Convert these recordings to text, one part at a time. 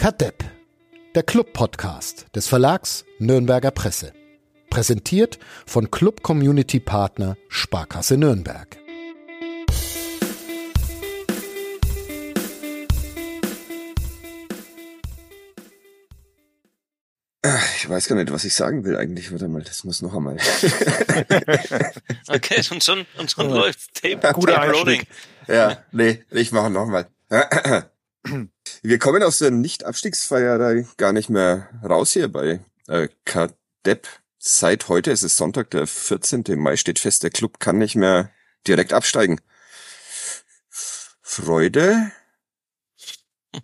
Kadepp, der Club-Podcast des Verlags Nürnberger Presse. Präsentiert von Club Community Partner Sparkasse Nürnberg. Ich weiß gar nicht, was ich sagen will eigentlich. Warte mal, das muss noch einmal. okay, und schon, und schon läuft Tape, Guter Tape Rolling. Ja, nee, ich mache noch mal. Wir kommen aus der Nicht-Abstiegsfeier gar nicht mehr raus hier bei äh, Kadepp. Seit heute, es ist Sonntag, der 14. Mai, steht fest, der Club kann nicht mehr direkt absteigen. Freude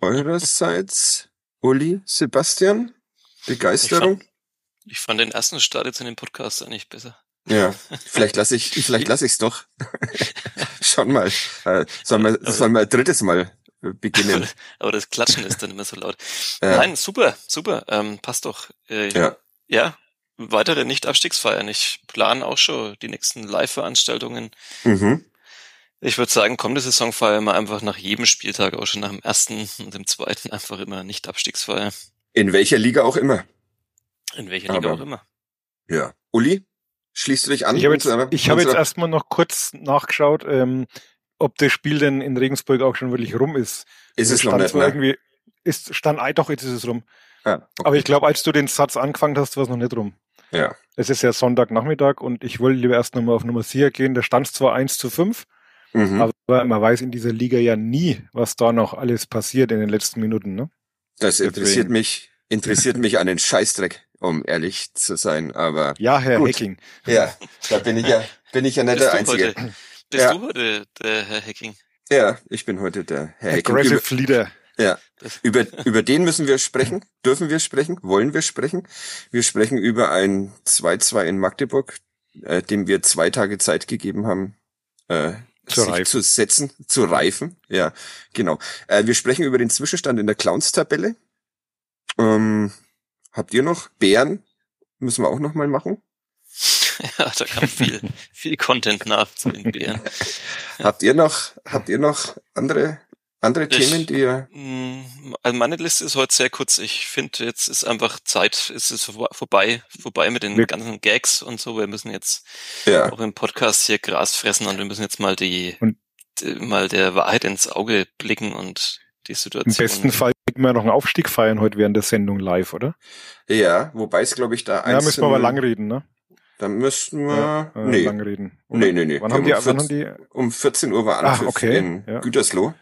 eurerseits, Uli, Sebastian? Begeisterung? Ich fand, ich fand den ersten Start jetzt in dem Podcast eigentlich besser. Ja, vielleicht lasse ich, vielleicht lasse ich's doch. Schon mal. Äh, sollen wir, sollen wir ein drittes Mal beginnen? Aber das Klatschen ist dann immer so laut. Ja. Nein, super, super, ähm, passt doch. Äh, Ja. ja, weitere Nicht-Abstiegsfeiern. Ich plane auch schon die nächsten Live-Veranstaltungen. Mhm. Ich würde sagen, kommende Saison feiern wir einfach nach jedem Spieltag, auch schon nach dem ersten und dem zweiten einfach immer Nicht-Abstiegsfeier. In welcher Liga auch immer. In welcher Liga Aber- auch immer. Ja. Uli, schließt du dich an? Ich habe jetzt, ich habe jetzt erstmal noch kurz nachgeschaut, ähm, ob das Spiel denn in Regensburg auch schon wirklich rum ist. ist es noch stand nicht, zwar ne? irgendwie, ist, stand, ah, doch, jetzt ist es rum. Ja, okay. Aber ich glaube, als du den Satz angefangen hast, war es noch nicht rum. ja. Es ist ja Sonntagnachmittag und ich wollte lieber erst nochmal auf Nummer 4 gehen. Da stand zwar 1 zu 5, Mhm. aber man weiß in dieser Liga ja nie, was da noch alles passiert in den letzten Minuten. Ne? Das interessiert deswegen. mich, interessiert mich an den Scheißdreck, um ehrlich zu sein, aber Ja, Herr Gut. Hecking. ja, da bin ich ja, bin ich ja nicht Bist der Einzige. heute, bist Ja. du heute der Herr Hacking? Ja, ich bin heute der Herr Hecking. Über, Aggressive Leader. ja, über, über den müssen wir sprechen, dürfen wir sprechen, wollen wir sprechen. Wir sprechen über ein 2-2 in Magdeburg, äh, dem wir zwei Tage Zeit gegeben haben, äh, Zu sich reifen. zu setzen, zu reifen. Ja, genau. Äh, wir sprechen über den Zwischenstand in der Clowns-Tabelle. Ähm, habt ihr noch Bären? Müssen wir auch noch mal machen. Ja, da kam viel, viel Content nach zu den Bären. Habt ihr noch, habt ihr noch andere, andere Ich- Themen, die ihr, Mm, Also meine Liste ist heute sehr kurz. Ich finde, jetzt ist einfach Zeit, es ist vor- vorbei, vorbei mit den Wir- ganzen Gags und so. Wir müssen jetzt ja, auch im Podcast hier Gras fressen und wir müssen jetzt mal die, die mal der Wahrheit ins Auge blicken und die Im Situation. besten Fall können wir noch einen Aufstieg feiern heute während der Sendung live, oder? ja, wobei es glaube ich da Ja, müssen wir aber lang reden, ne? Da müssten wir, Ja, äh, nee, lang reden. Nee, nee, nee. Wann haben die, haben wann haben die, um 14 Uhr war Ah, Anpfiff okay, in ja. Gütersloh.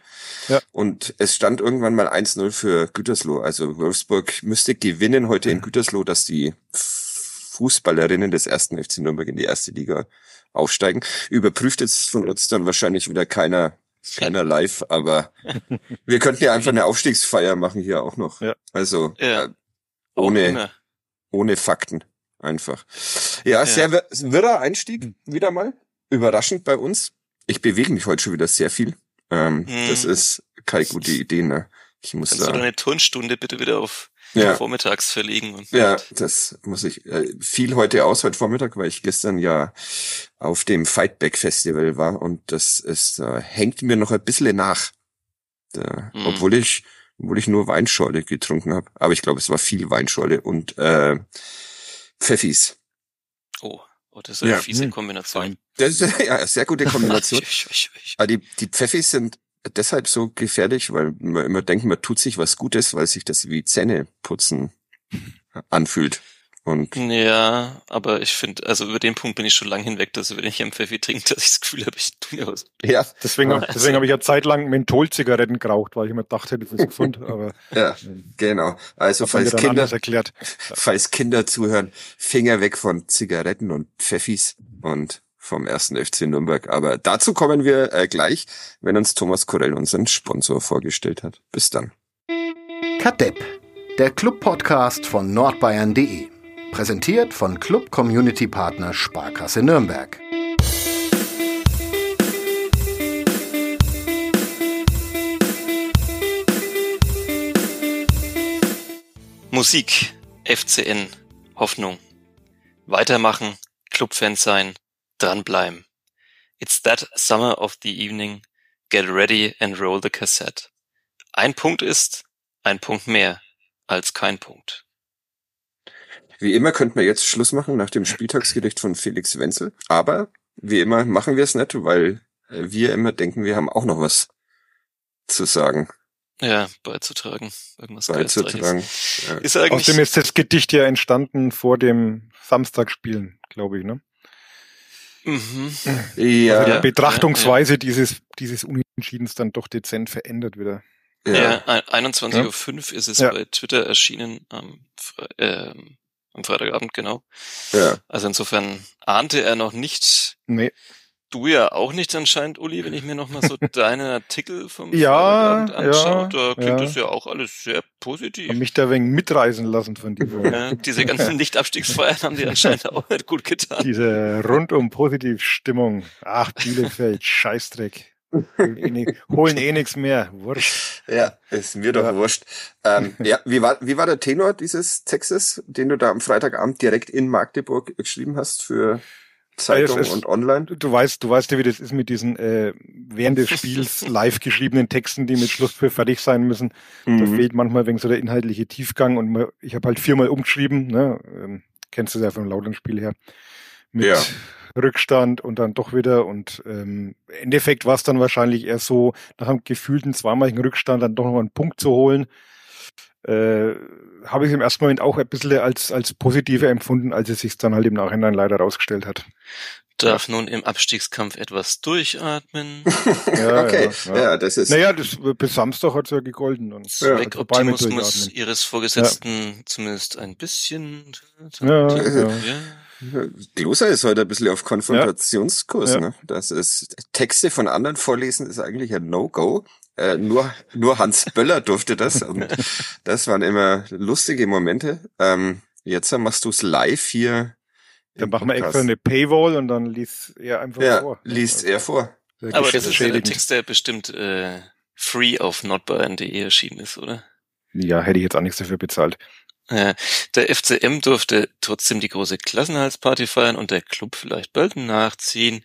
Ja. Und es stand irgendwann mal 1-0 für Gütersloh. Also Wolfsburg müsste gewinnen heute in Gütersloh, dass die Fußballerinnen des ersten FC Nürnberg in die erste Liga aufsteigen. Überprüft jetzt von uns dann wahrscheinlich wieder keiner, keiner live, aber wir könnten ja einfach eine Aufstiegsfeier machen hier auch noch. Ja. Also Ja. äh, ohne, ohne Fakten. Einfach. Ja, sehr wir- wirrer Einstieg wieder mal. Überraschend bei uns. Ich bewege mich heute schon wieder sehr viel. Ähm, Hm. Das ist keine gute Idee, ne? Ich muss Kannst du da. deine Turnstunde bitte wieder auf Ja, vormittags verlegen? Und ja, das muss ich. Äh, viel heute aus, heute Vormittag, weil ich gestern ja auf dem Fightback Festival war und das ist, äh, hängt mir noch ein bisschen nach. Da, Hm. Obwohl ich, obwohl ich nur Weinschorle getrunken habe. Aber ich glaube, es war viel Weinschorle und äh, Pfeffis. Oh, oh, das ist eine Ja. fiese Hm. Kombination. Das ist ja eine sehr gute Kombination. Aber die, die Pfeffis sind deshalb so gefährlich, weil man immer denkt, man tut sich was Gutes, weil sich das wie Zähneputzen anfühlt. Und Ja, aber ich finde, also über den Punkt bin ich schon lang hinweg, dass wenn ich am Pfeffi trinke, dass ich das Gefühl habe, ich tue mir was. ja, deswegen, Also- deswegen habe ich ja zeitlang Mentholzigaretten geraucht, weil ich mir dachte, das ist gesund, aber ja, genau. Also falls Kinder, falls Kinder zuhören, Finger weg von Zigaretten und Pfeffis und vom ersten FC Nürnberg. Aber dazu kommen wir äh, gleich, wenn uns Thomas Korell unseren Sponsor vorgestellt hat. Bis dann. Kadepp, der Club-Podcast von nordbayern.de. Präsentiert von Club Community Partner Sparkasse Nürnberg. Musik, FCN, Hoffnung. Weitermachen, Clubfans sein, dranbleiben. It's that summer of the evening. Get ready and roll the cassette. Ein Punkt ist ein Punkt mehr. als kein Punkt. Wie immer könnten wir jetzt Schluss machen nach dem Spieltagsgericht von Felix Wenzel. Aber wie immer machen wir es nicht, weil äh, wir immer denken, wir haben auch noch was zu sagen. Ja, beizutragen. Irgendwas beizutragen. Ja. Ist eigentlich Außerdem ist das Gedicht ja entstanden vor dem Samstagspielen, glaube ich, ne? Mhm. Ja. Also die Betrachtungsweise ja, ja. dieses, dieses Unentschiedens dann doch dezent verändert wieder. Ja, ja 21.05 Uhr ist es bei Twitter erschienen am, Fre äh, am Freitagabend, genau. Ja. Also insofern ahnte er noch nicht, nee. Du ja auch nicht anscheinend, Uli, wenn ich mir nochmal so deine Artikel vom ja, anschaue, ja, da klingt ja. das ja auch alles sehr positiv. Hab mich da wegen mitreisen lassen von dir. Ja, diese ganzen Nicht-Abstiegsfeiern haben dir anscheinend auch nicht gut getan. Diese rundum Positivstimmung. Ach, Bielefeld, Scheißdreck. Holen eh nichts mehr. Wurscht. Ja, ist mir doch wurscht. Ähm, ja, wie war, wie war der Tenor dieses Textes, den du da am Freitagabend direkt in Magdeburg geschrieben hast für Zeitung ist, und online. Du weißt, du weißt ja, wie das ist mit diesen äh, während des Spiels live geschriebenen Texten, die mit Schlusspfiff fertig sein müssen. Mhm. Da fehlt manchmal wegen so der inhaltliche Tiefgang und ich habe halt viermal umgeschrieben, ne? Ähm, kennst du ja vom Lautern-Spiel her. Mit ja. Rückstand und dann doch wieder und ähm, im Endeffekt war es dann wahrscheinlich eher so, nach einem gefühlten zweimaligen Rückstand dann doch noch einen Punkt zu holen äh, habe ich im ersten Moment auch ein bisschen als, als positiver empfunden, als es sich dann halt im Nachhinein leider rausgestellt hat. Darf nun im Abstiegskampf etwas durchatmen. ja, okay, ja, ja. ja, das ist. Naja, das, bis Samstag hat's ja gegolten. Und ja. Optimismus ihres Vorgesetzten ja. zumindest ein bisschen. Ja, ja. Gloser ist heute ein bisschen auf Konfrontationskurs. Ja. Ne? Das ist Texte von anderen vorlesen ist eigentlich ein No-Go. Äh, nur, nur Hans Böller durfte das und das waren immer lustige Momente. Ähm, jetzt machst du es live hier. Dann machen wir extra eine Paywall und dann liest er einfach ja, vor. liest er vor. Aber das ist ja der Text, der bestimmt äh, free auf notbayern.de erschienen ist, oder? Ja, hätte ich jetzt auch nichts dafür bezahlt. Ja, der FCM durfte trotzdem die große Klassenhalsparty feiern und der Club vielleicht bald nachziehen.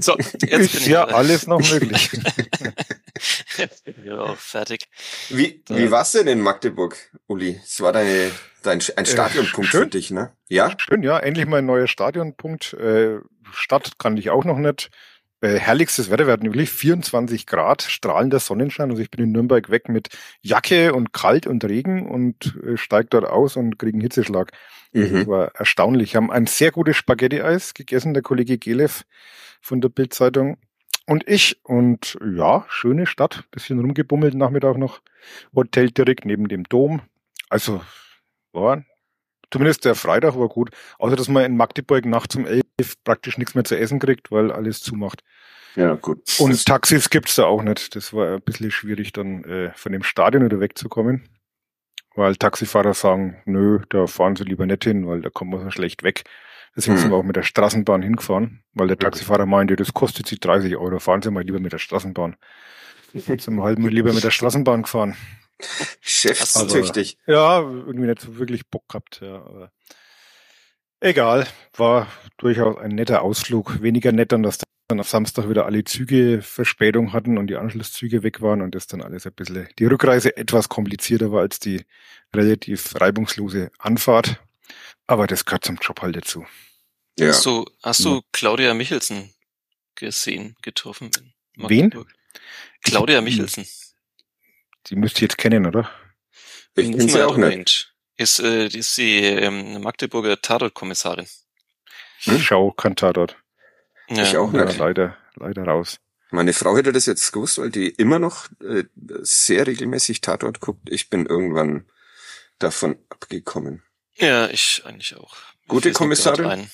So, jetzt bin ja alles noch möglich. jetzt bin ich auch fertig. Wie, wie war's denn in Magdeburg, Uli? Es war deine, dein, ein äh, Stadionpunkt äh, für dich, ne? Ja? Schön, ja. Endlich mal ein neuer Stadionpunkt. Äh, Stadt kann ich auch noch nicht äh, herrlichstes Wetter. Wir hatten wirklich 24 Grad, strahlender Sonnenschein. Also ich bin in Nürnberg weg mit Jacke und kalt und Regen und äh, steig dort aus und kriege einen Hitzeschlag. Mhm. Das war erstaunlich. Wir haben ein sehr gutes Spaghetti-Eis gegessen, der Kollege Gelev von der Bildzeitung und ich. Und ja, schöne Stadt. Bisschen rumgebummelt Nachmittag noch. Hotel direkt neben dem Dom. Also war zumindest der Freitag war gut. Außer dass man in Magdeburg nachts um elf praktisch nichts mehr zu essen kriegt, weil alles zumacht. Ja, gut. Und Taxis gibt's da auch nicht. Das war ein bisschen schwierig, dann äh, von dem Stadion wieder wegzukommen. Weil Taxifahrer sagen, nö, da fahren sie lieber nicht hin, weil da kommt man so schlecht weg. Deswegen hm. sind wir auch mit der Straßenbahn hingefahren, weil der Taxifahrer meinte, das kostet sie 30 Euro, fahren Sie mal lieber mit der Straßenbahn. Jetzt sind wir halt lieber mit der Straßenbahn gefahren. Geschäftstüchtig. Aber, ja, irgendwie nicht so wirklich Bock gehabt, ja. Aber egal, war durchaus ein netter Ausflug. Weniger nett dann, dass dann auf Samstag wieder alle Züge Verspätung hatten und die Anschlusszüge weg waren und das dann alles ein bisschen, die Rückreise etwas komplizierter war als die relativ reibungslose Anfahrt. Aber das gehört zum Job halt dazu. Ja. Hast du, hast du Claudia Michelsen gesehen, getroffen? Wen? Claudia Michelsen. Die müsst ihr jetzt kennen, oder? Ich kenne sie auch nicht. Ist, äh, ist sie ähm, Magdeburger Tatortkommissarin. Hm? Ich schau kein Tatort. Ja. Ich auch nicht. Ja, leider, leider raus. Meine Frau hätte das jetzt gewusst, weil die immer noch äh, sehr regelmäßig Tatort guckt. Ich bin irgendwann davon abgekommen. Ja, ich eigentlich auch. Gute Kommissarin?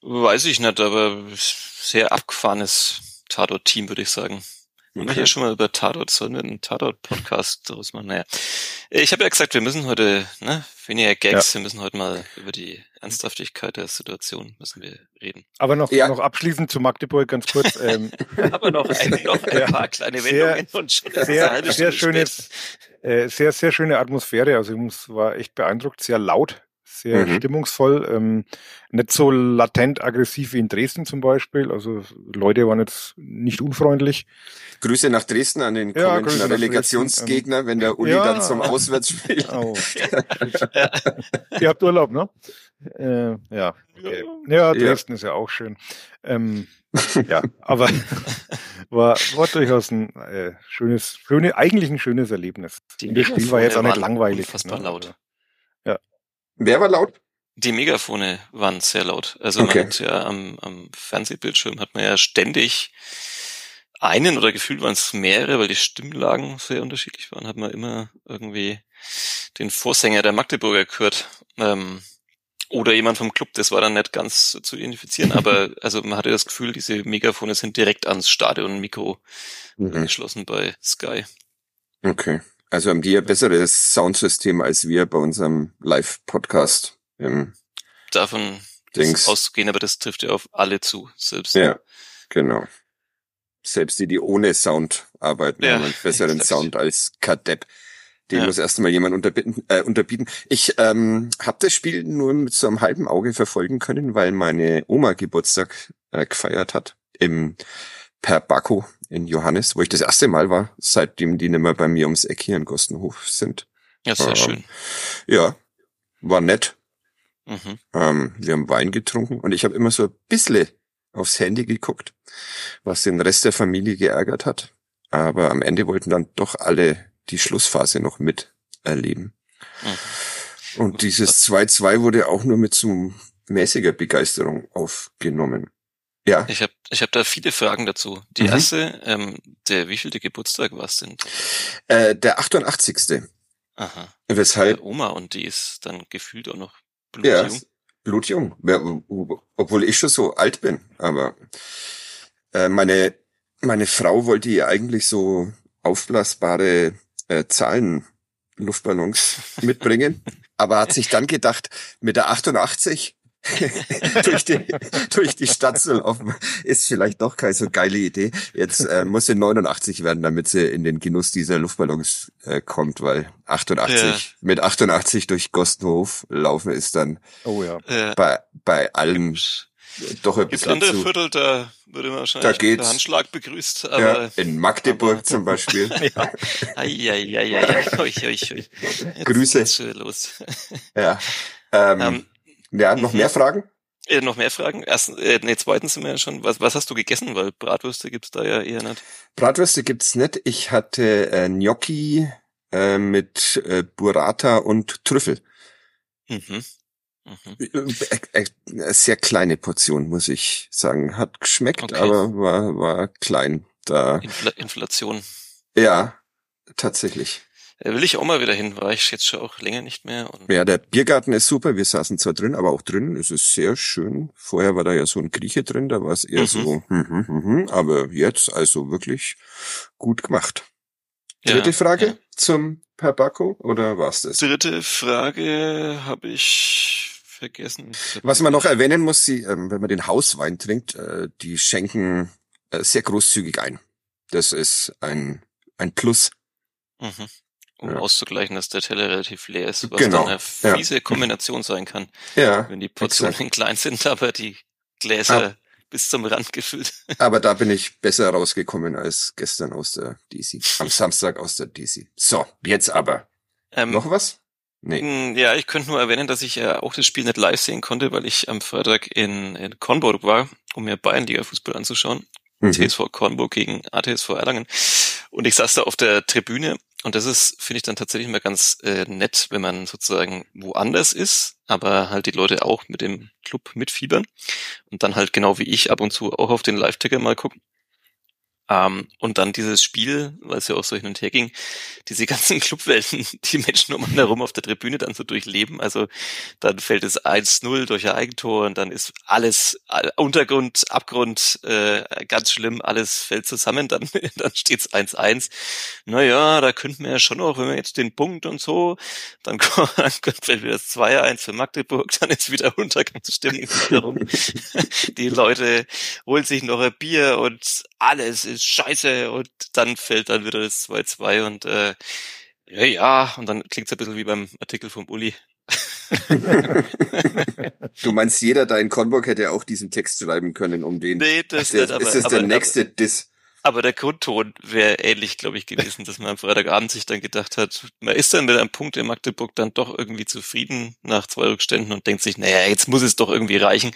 Weiß ich nicht, aber sehr abgefahrenes Tatort-Team, würde ich sagen. Wir haben ja schon mal über Tatort, sollen wir einen Tatort-Podcast daraus machen? Naja. Ich habe ja gesagt, wir müssen heute, ne, weniger Gags, ja. wir müssen heute mal über die Ernsthaftigkeit der Situation müssen wir reden. Aber noch, ja. noch abschließend zu Magdeburg ganz kurz. Ähm, Aber noch ein, noch ein paar kleine Wendungen sehr, und schon sehr, sehr schöne, äh, sehr, sehr schöne Atmosphäre. Also ich muss, war echt beeindruckt, sehr laut, sehr Mhm. stimmungsvoll, ähm, nicht so latent aggressiv wie in Dresden zum Beispiel. Also Leute waren jetzt nicht unfreundlich. Grüße nach Dresden an den Ja, kommenden Relegationsgegner, wenn der Uli Ja. dann zum Auswärtsspiel. Oh. Ihr habt Urlaub, ne? Äh, ja, okay. Ja, Dresden ist ja auch schön. Ähm, ja, aber war, war durchaus ein äh, schönes, schöne, eigentlich ein schönes Erlebnis. Die das Spiel war jetzt auch nicht langweilig. Unfassbar ne? laut. Wer war laut? Die Megafone waren sehr laut. Also Okay. man hat ja am, am Fernsehbildschirm hat man ja ständig einen oder gefühlt waren es mehrere, weil die Stimmlagen sehr unterschiedlich waren, hat man immer irgendwie den Vorsänger der Magdeburger gehört. Ähm, oder jemand vom Club, das war dann nicht ganz zu identifizieren, aber also man hatte das Gefühl, diese Megafone sind direkt ans Stadion-Mikro Mhm. angeschlossen bei Sky. Okay. Also haben die ein besseres Soundsystem als wir bei unserem Live-Podcast. im Davon Dings. auszugehen, aber das trifft ja auf alle zu, selbst Ja, genau. Selbst die, die ohne Sound arbeiten, Ja, haben einen besseren. Sound als Kadepp. Den Ja. muss erst mal jemand unterbieten, äh, unterbieten. Ich ähm, habe das Spiel nur mit so einem halben Auge verfolgen können, weil meine Oma Geburtstag äh, gefeiert hat im Per Bacco in Johannes, wo ich das erste Mal war, seitdem die nicht mehr bei mir ums Eck hier in Gostenhof sind. Ja, sehr Ähm, schön. Ja, war nett. Mhm. Ähm, wir haben Wein getrunken und ich habe immer so ein bisschen aufs Handy geguckt, was den Rest der Familie geärgert hat. Aber am Ende wollten dann doch alle die Schlussphase noch miterleben. Mhm. Und dieses 2-2 wurde auch nur mit so mäßiger Begeisterung aufgenommen. Ja, Ich habe ich hab da viele Fragen dazu. Die Mhm. erste, ähm, der wievielte Geburtstag war es denn? äh, der 88. Aha. Weshalb, Der Oma und die ist dann gefühlt auch noch ja, blutjung. blutjung. Ja, Obwohl ich schon so alt bin. Aber äh, meine, meine Frau wollte ihr eigentlich so aufblasbare äh, Zahlen Luftballons mitbringen, aber hat sich dann gedacht, mit der 88 durch, die, durch die Stadt zu laufen, ist vielleicht doch keine so geile Idee. Jetzt äh, muss sie 89 werden, damit sie in den Genuss dieser Luftballons äh, kommt, weil 88, Ja. mit 88 durch Gostenhof laufen ist dann Oh ja. Äh, bei, bei allen gibt doch ein bisschen andere zu. Viertel, da würde man wahrscheinlich Da geht's. Handschlag begrüßt, Ja, aber in Magdeburg aber- zum Beispiel. Eieieiei, ui, ui, ui. Jetzt Grüße. schon los. Ja. Ähm, Ähm, ja, noch mhm. mehr Fragen? äh, noch mehr Fragen? Erstens, äh, nee, zweitens sind wir ja schon, was, was hast du gegessen? Weil Bratwürste gibt's da ja eher nicht. Bratwürste gibt's nicht. Ich hatte äh, Gnocchi äh, mit äh, Burrata und Trüffel. Mhm. Mhm. Äh, äh, äh, sehr kleine Portion, muss ich sagen. Hat geschmeckt, Okay. aber war, war klein. Da, Infl Inflation. ja, tatsächlich. Äh, will ich auch mal wieder hin, war ich jetzt schon auch länger nicht mehr. Ja, der Biergarten ist super. Wir saßen zwar drin, aber auch drinnen ist es sehr schön. Vorher war da ja so ein Grieche drin, da war es eher Mhm. so, hm, hm, hm, hm, aber jetzt also wirklich gut gemacht. Ja, Dritte Frage ja. zum Perbacco oder war's das? Dritte Frage habe ich vergessen. Was man noch erwähnen muss, sie, ähm, wenn man den Hauswein trinkt, äh, die schenken äh, sehr großzügig ein. Das ist ein, ein Plus. Mhm. Um Ja. auszugleichen, dass der Teller relativ leer ist, was Genau, dann eine ja. fiese Kombination sein kann, Ja, wenn die Portionen klein sind, aber die Gläser bis zum Rand gefüllt. aber da bin ich besser rausgekommen als gestern aus der DC. Am Samstag aus der DC. So, jetzt aber. Ähm, Noch was? Nee. Ja, ich könnte nur erwähnen, dass ich ja auch das Spiel nicht live sehen konnte, weil ich am Freitag in, in Kornburg war, um mir Bayernliga-Fußball anzuschauen. Mhm. TSV Kornburg gegen ATSV Erlangen. Und ich saß da auf der Tribüne und das ist, finde ich, dann tatsächlich mal ganz äh, nett, wenn man sozusagen woanders ist, aber halt die Leute auch mit dem Club mitfiebern und dann halt genau wie ich ab und zu auch auf den Live-Ticker mal gucken. Ähm, und dann dieses Spiel, weil es ja auch so hin und her ging, diese ganzen Clubwelten, die Menschen um einen herum auf der Tribüne dann so durchleben. Also dann fällt es 1-0 durch ein Eigentor und dann ist alles all- Untergrund, Abgrund, äh, ganz schlimm, alles fällt zusammen, dann, dann steht's 1-1. Naja, da könnten wir ja schon noch, wenn wir jetzt den Punkt und so, dann, kommt- dann fällt wieder das 2-1 für Magdeburg, dann ist wieder Untergangsstimmung. Die Leute holen sich noch ein Bier und alles ist scheiße und dann fällt dann wieder das 2-2 und äh, ja, ja, und dann klingt's ein bisschen wie beim Artikel vom Uli. du meinst, jeder da in Conburg hätte auch diesen Text schreiben können, um den. Nee, das der, nicht, aber, ist das aber, der nächste aber, Diss? Aber der Grundton wäre ähnlich, glaube ich, gewesen, dass man am Freitagabend sich dann gedacht hat, man ist dann mit einem Punkt in Magdeburg dann doch irgendwie zufrieden nach zwei Rückständen und denkt sich, naja, jetzt muss es doch irgendwie reichen.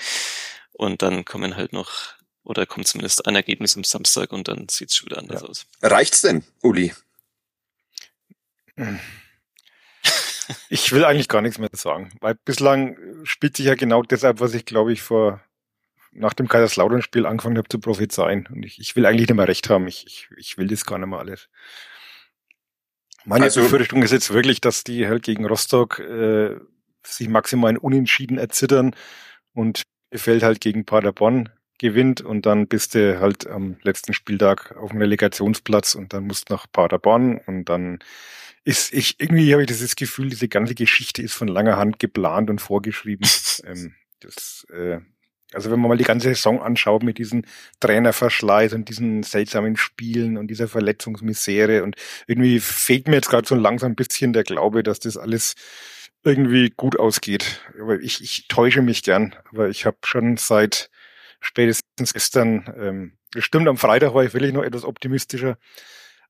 Und dann kommen halt noch, oder kommt zumindest ein Ergebnis am Samstag und dann sieht's schon wieder anders Ja. aus. Reicht's denn, Uli? Ich will eigentlich gar nichts mehr sagen, weil bislang spielt sich ja genau deshalb, was ich glaube ich vor nach dem Kaiserslautern-Spiel angefangen habe zu prophezeien. Und ich, ich will eigentlich nicht mehr recht haben. Ich, ich, ich will das gar nicht mehr alles. Meine Also- Befürchtung ist jetzt wirklich, dass die halt gegen Rostock äh, sich maximal in Unentschieden erzittern und fällt halt gegen Paderborn gewinnt und dann bist du halt am letzten Spieltag auf dem Relegationsplatz und dann musst du nach Paderborn und dann ist ich irgendwie habe ich dieses Gefühl, diese ganze Geschichte ist von langer Hand geplant und vorgeschrieben. ähm, das, äh, also wenn man mal die ganze Saison anschaut mit diesen Trainerverschleiß und diesen seltsamen Spielen und dieser Verletzungsmisere und irgendwie fehlt mir jetzt gerade so langsam ein bisschen der Glaube, dass das alles irgendwie gut ausgeht. Aber ich, ich täusche mich gern. Aber ich habe schon seit spätestens gestern, ähm, stimmt, am Freitag war ich wirklich noch etwas optimistischer,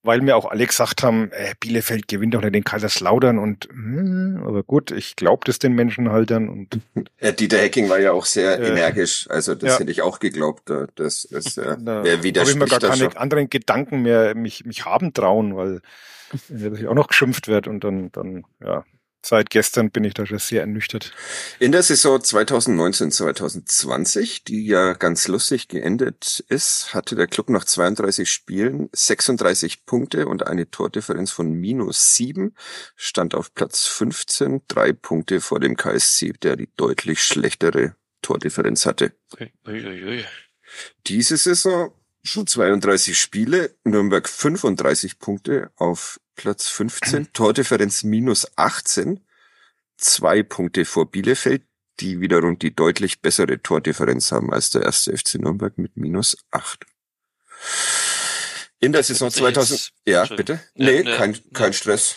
weil mir auch alle gesagt haben, äh, Bielefeld gewinnt doch nicht den Kaiserslautern und hm, aber gut, ich glaube das den Menschen halt dann und Äh, Dieter Hecking war ja auch sehr Äh, energisch, also das ja. hätte ich auch geglaubt. äh, Das, das äh, da wer habe ich mir widerspricht gar keine schon. anderen Gedanken mehr mich, mich haben trauen, weil äh, ich auch noch geschimpft werde und dann, dann, ja, seit gestern bin ich da schon sehr ernüchtert. In der Saison 2019-2020, die ja ganz lustig geendet ist, hatte der Club nach 32 Spielen 36 Punkte und eine Tordifferenz von minus 7, stand auf Platz 15, drei Punkte vor dem KSC, der die deutlich schlechtere Tordifferenz hatte. Diese Saison 32 Spiele, Nürnberg 35 Punkte auf Platz 15, Tordifferenz minus 18, zwei Punkte vor Bielefeld, die wiederum die deutlich bessere Tordifferenz haben als der erste FC Nürnberg mit minus 8. In der Saison ich jetzt- 2000, ja, bitte? Nee, ja, kein, kein ja. Stress.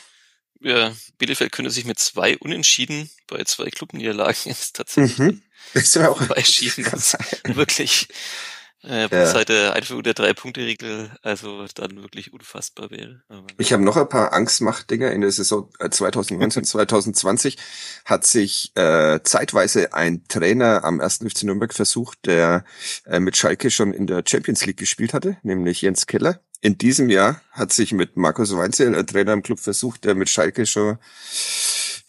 Ja, Bielefeld könnte sich mit zwei Unentschieden bei zwei Clubniederlagen jetzt tatsächlich Mhm. Das ist ja auch, was wirklich äh, Ja. seit der Einführung der Drei-Punkte-Regel also dann wirklich unfassbar wäre. Aber, Ich habe noch ein paar Angstmacht-Dinger. In der Saison äh, 2019, 2020 hat sich äh, zeitweise ein Trainer am 1. FC Nürnberg versucht, der äh, mit Schalke schon in der Champions League gespielt hatte, nämlich Jens Keller. In diesem Jahr hat sich mit Markus Weinzel ein Trainer im Club versucht, der mit Schalke schon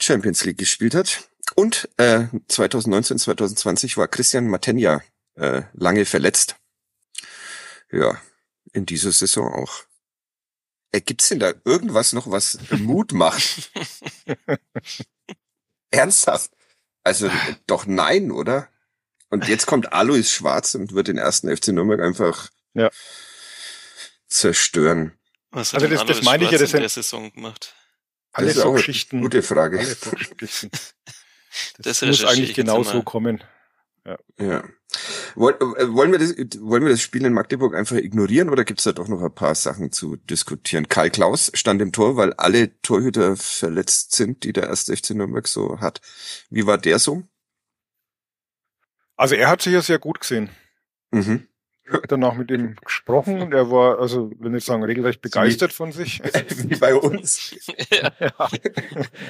Champions League gespielt hat. Und äh, 2019, 2020 war Christian Matenja äh, lange verletzt. Ja, in dieser Saison auch. Äh, gibt's denn da irgendwas noch, was Mut macht? Ernsthaft? Also doch nein, oder? Und jetzt kommt Alois Schwarz und wird den ersten FC Nürnberg einfach Ja. zerstören. was hat Also denn das- das Alois meine ich ja, Schwarz das in der Saison gemacht? Alle Das ist so auch eine Geschichten. Gute Frage. Alle so Geschichten. Das, Das muss eigentlich ich jetzt genau einmal. so kommen. Ja. Woll, äh, wollen, wir das, wollen wir das Spiel in Magdeburg einfach ignorieren oder gibt's da doch noch ein paar Sachen zu diskutieren? Karl Klaus stand im Tor, weil alle Torhüter verletzt sind, die der erste FC Nürnberg so hat. Wie war der so? Also er hat sich ja sehr gut gesehen. Mhm. Ich habe danach mit ihm gesprochen und er war, also will nicht sagen, regelrecht begeistert von sich. Wie bei uns. ja. Ja.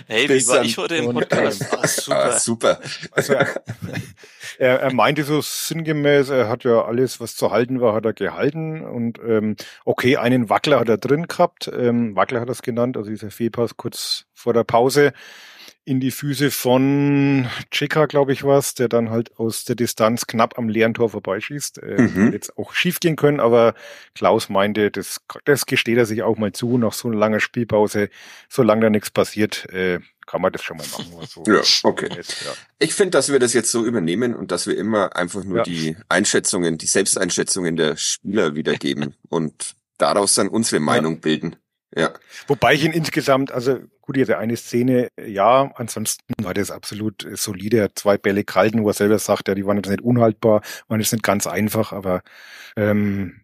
Hey, wie war dann. ich heute im Und, Podcast? ähm, Ah, super. Ah, super. Also er, er, er meinte so sinngemäß, er hat ja alles, was zu halten war, hat er gehalten. Und ähm, okay, einen Wackler hat er drin gehabt. Ähm, Wackler hat er es genannt, also dieser Fehlpass kurz vor der Pause in die Füße von Chika, glaube ich, was, der dann halt aus der Distanz knapp am leeren Tor vorbeischießt. Äh, Mhm. Jetzt auch schief gehen können, aber Klaus meinte, das, das gesteht er sich auch mal zu, nach so einer langen Spielpause, solange da nichts passiert, äh, kann man das schon mal machen. Also, Ja, okay. jetzt, ja. Ich finde, dass wir das jetzt so übernehmen und dass wir immer einfach nur Ja. die Einschätzungen, die Selbsteinschätzungen der Spieler wiedergeben und daraus dann unsere Meinung bilden. Ja. Wobei ich ihn insgesamt, also gut, diese eine Szene, ja, ansonsten war das absolut solide. Er hat zwei Bälle gehalten, wo er selber sagt, ja, die waren jetzt nicht unhaltbar, waren jetzt nicht ganz einfach, aber ähm,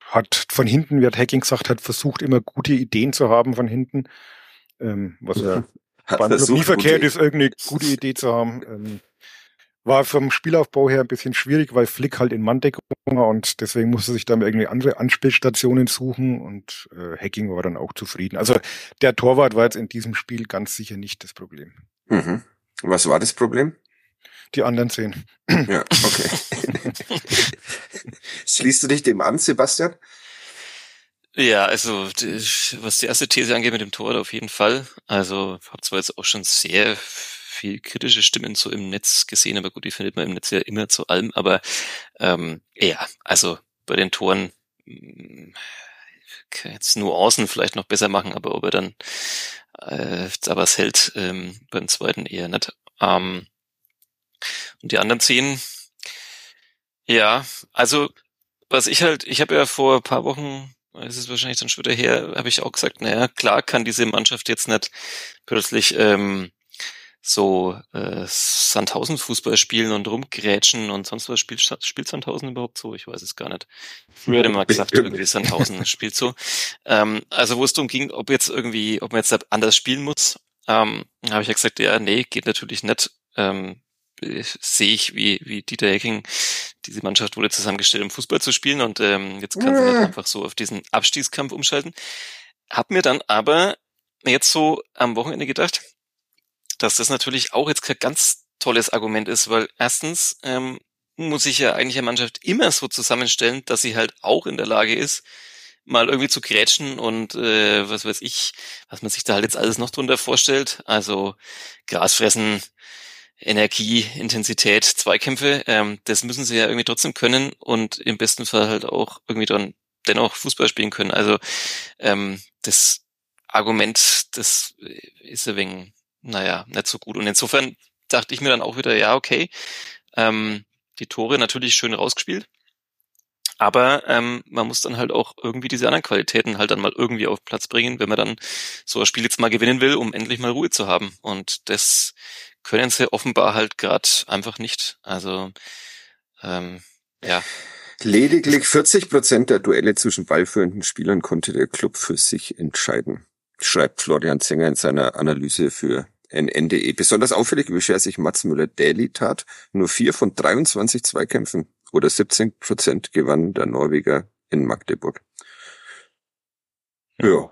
hat von hinten, wie hat Hacking gesagt, hat versucht, immer gute Ideen zu haben von hinten. Ähm, was er Hat beim Club nie verkehrt ist, irgendeine gute Idee zu haben. Ähm, war vom Spielaufbau her ein bisschen schwierig, weil Flick halt in Manndeckung war und deswegen musste sich dann irgendwie andere Anspielstationen suchen und äh, Hacking war dann auch zufrieden. Also der Torwart war jetzt in diesem Spiel ganz sicher nicht das Problem. Mhm. Was war das Problem? Die anderen zehn. Ja, okay. Schließt du dich dem an, Sebastian? Ja, also was die erste These angeht mit dem Tor, auf jeden Fall. Also habe zwar jetzt auch schon sehr viel kritische Stimmen so im Netz gesehen, aber gut, die findet man im Netz ja immer zu allem. Aber ähm, ja, also bei den Toren mh, mm, jetzt Nuancen vielleicht noch besser machen, aber ob er dann äh, aber es hält ähm, beim zweiten eher nicht. Ähm, und die anderen zehn, ja, also was ich halt, ich habe ja vor paar Wochen es ist wahrscheinlich dann schon wieder her, habe ich auch gesagt, naja, klar kann diese Mannschaft jetzt nicht plötzlich ähm, so äh, Sandhausen Fußball spielen und rumgrätschen und sonst was spielt, spielt Sandhausen überhaupt so? Ich weiß es gar nicht. Früher hätte man gesagt, irgendwie Sandhausen spielt so. Ähm, also wo es darum ging, ob jetzt irgendwie, ob man jetzt anders spielen muss, ähm, habe ich ja gesagt, ja, nee, geht natürlich nicht. Ähm, sehe ich, wie, wie Dieter Hecking, diese Mannschaft wurde zusammengestellt, um Fußball zu spielen und ähm, jetzt kann sie nicht einfach so auf diesen Abstiegskampf umschalten. Hab mir dann aber jetzt so am Wochenende gedacht, dass das natürlich auch jetzt kein ganz tolles Argument ist, weil erstens ähm, muss sich ja eigentlich eine Mannschaft immer so zusammenstellen, dass sie halt auch in der Lage ist, mal irgendwie zu grätschen und äh, was weiß ich, was man sich da halt jetzt alles noch drunter vorstellt. Also Gras fressen, Energie, Intensität, Zweikämpfe, ähm, das müssen sie ja irgendwie trotzdem können und im besten Fall halt auch irgendwie dann dennoch Fußball spielen können. Also ähm, das Argument, das ist ein wenig, naja, nicht so gut. Und insofern dachte ich mir dann auch wieder, ja, okay, ähm, die Tore natürlich schön rausgespielt. Aber ähm, man muss dann halt auch irgendwie diese anderen Qualitäten halt dann mal irgendwie auf Platz bringen, wenn man dann so ein Spiel jetzt mal gewinnen will, um endlich mal Ruhe zu haben. Und das können sie offenbar halt gerade einfach nicht. Also ähm, ja. Lediglich 40 Prozent der Duelle zwischen ballführenden Spielern konnte der Club für sich entscheiden, schreibt Florian Zenger in seiner Analyse für NNDE. Besonders auffällig beschert sich Mats Müller-Daly tat. Nur vier von 23 Zweikämpfen oder 17 Prozent gewann der Norweger in Magdeburg. Ja.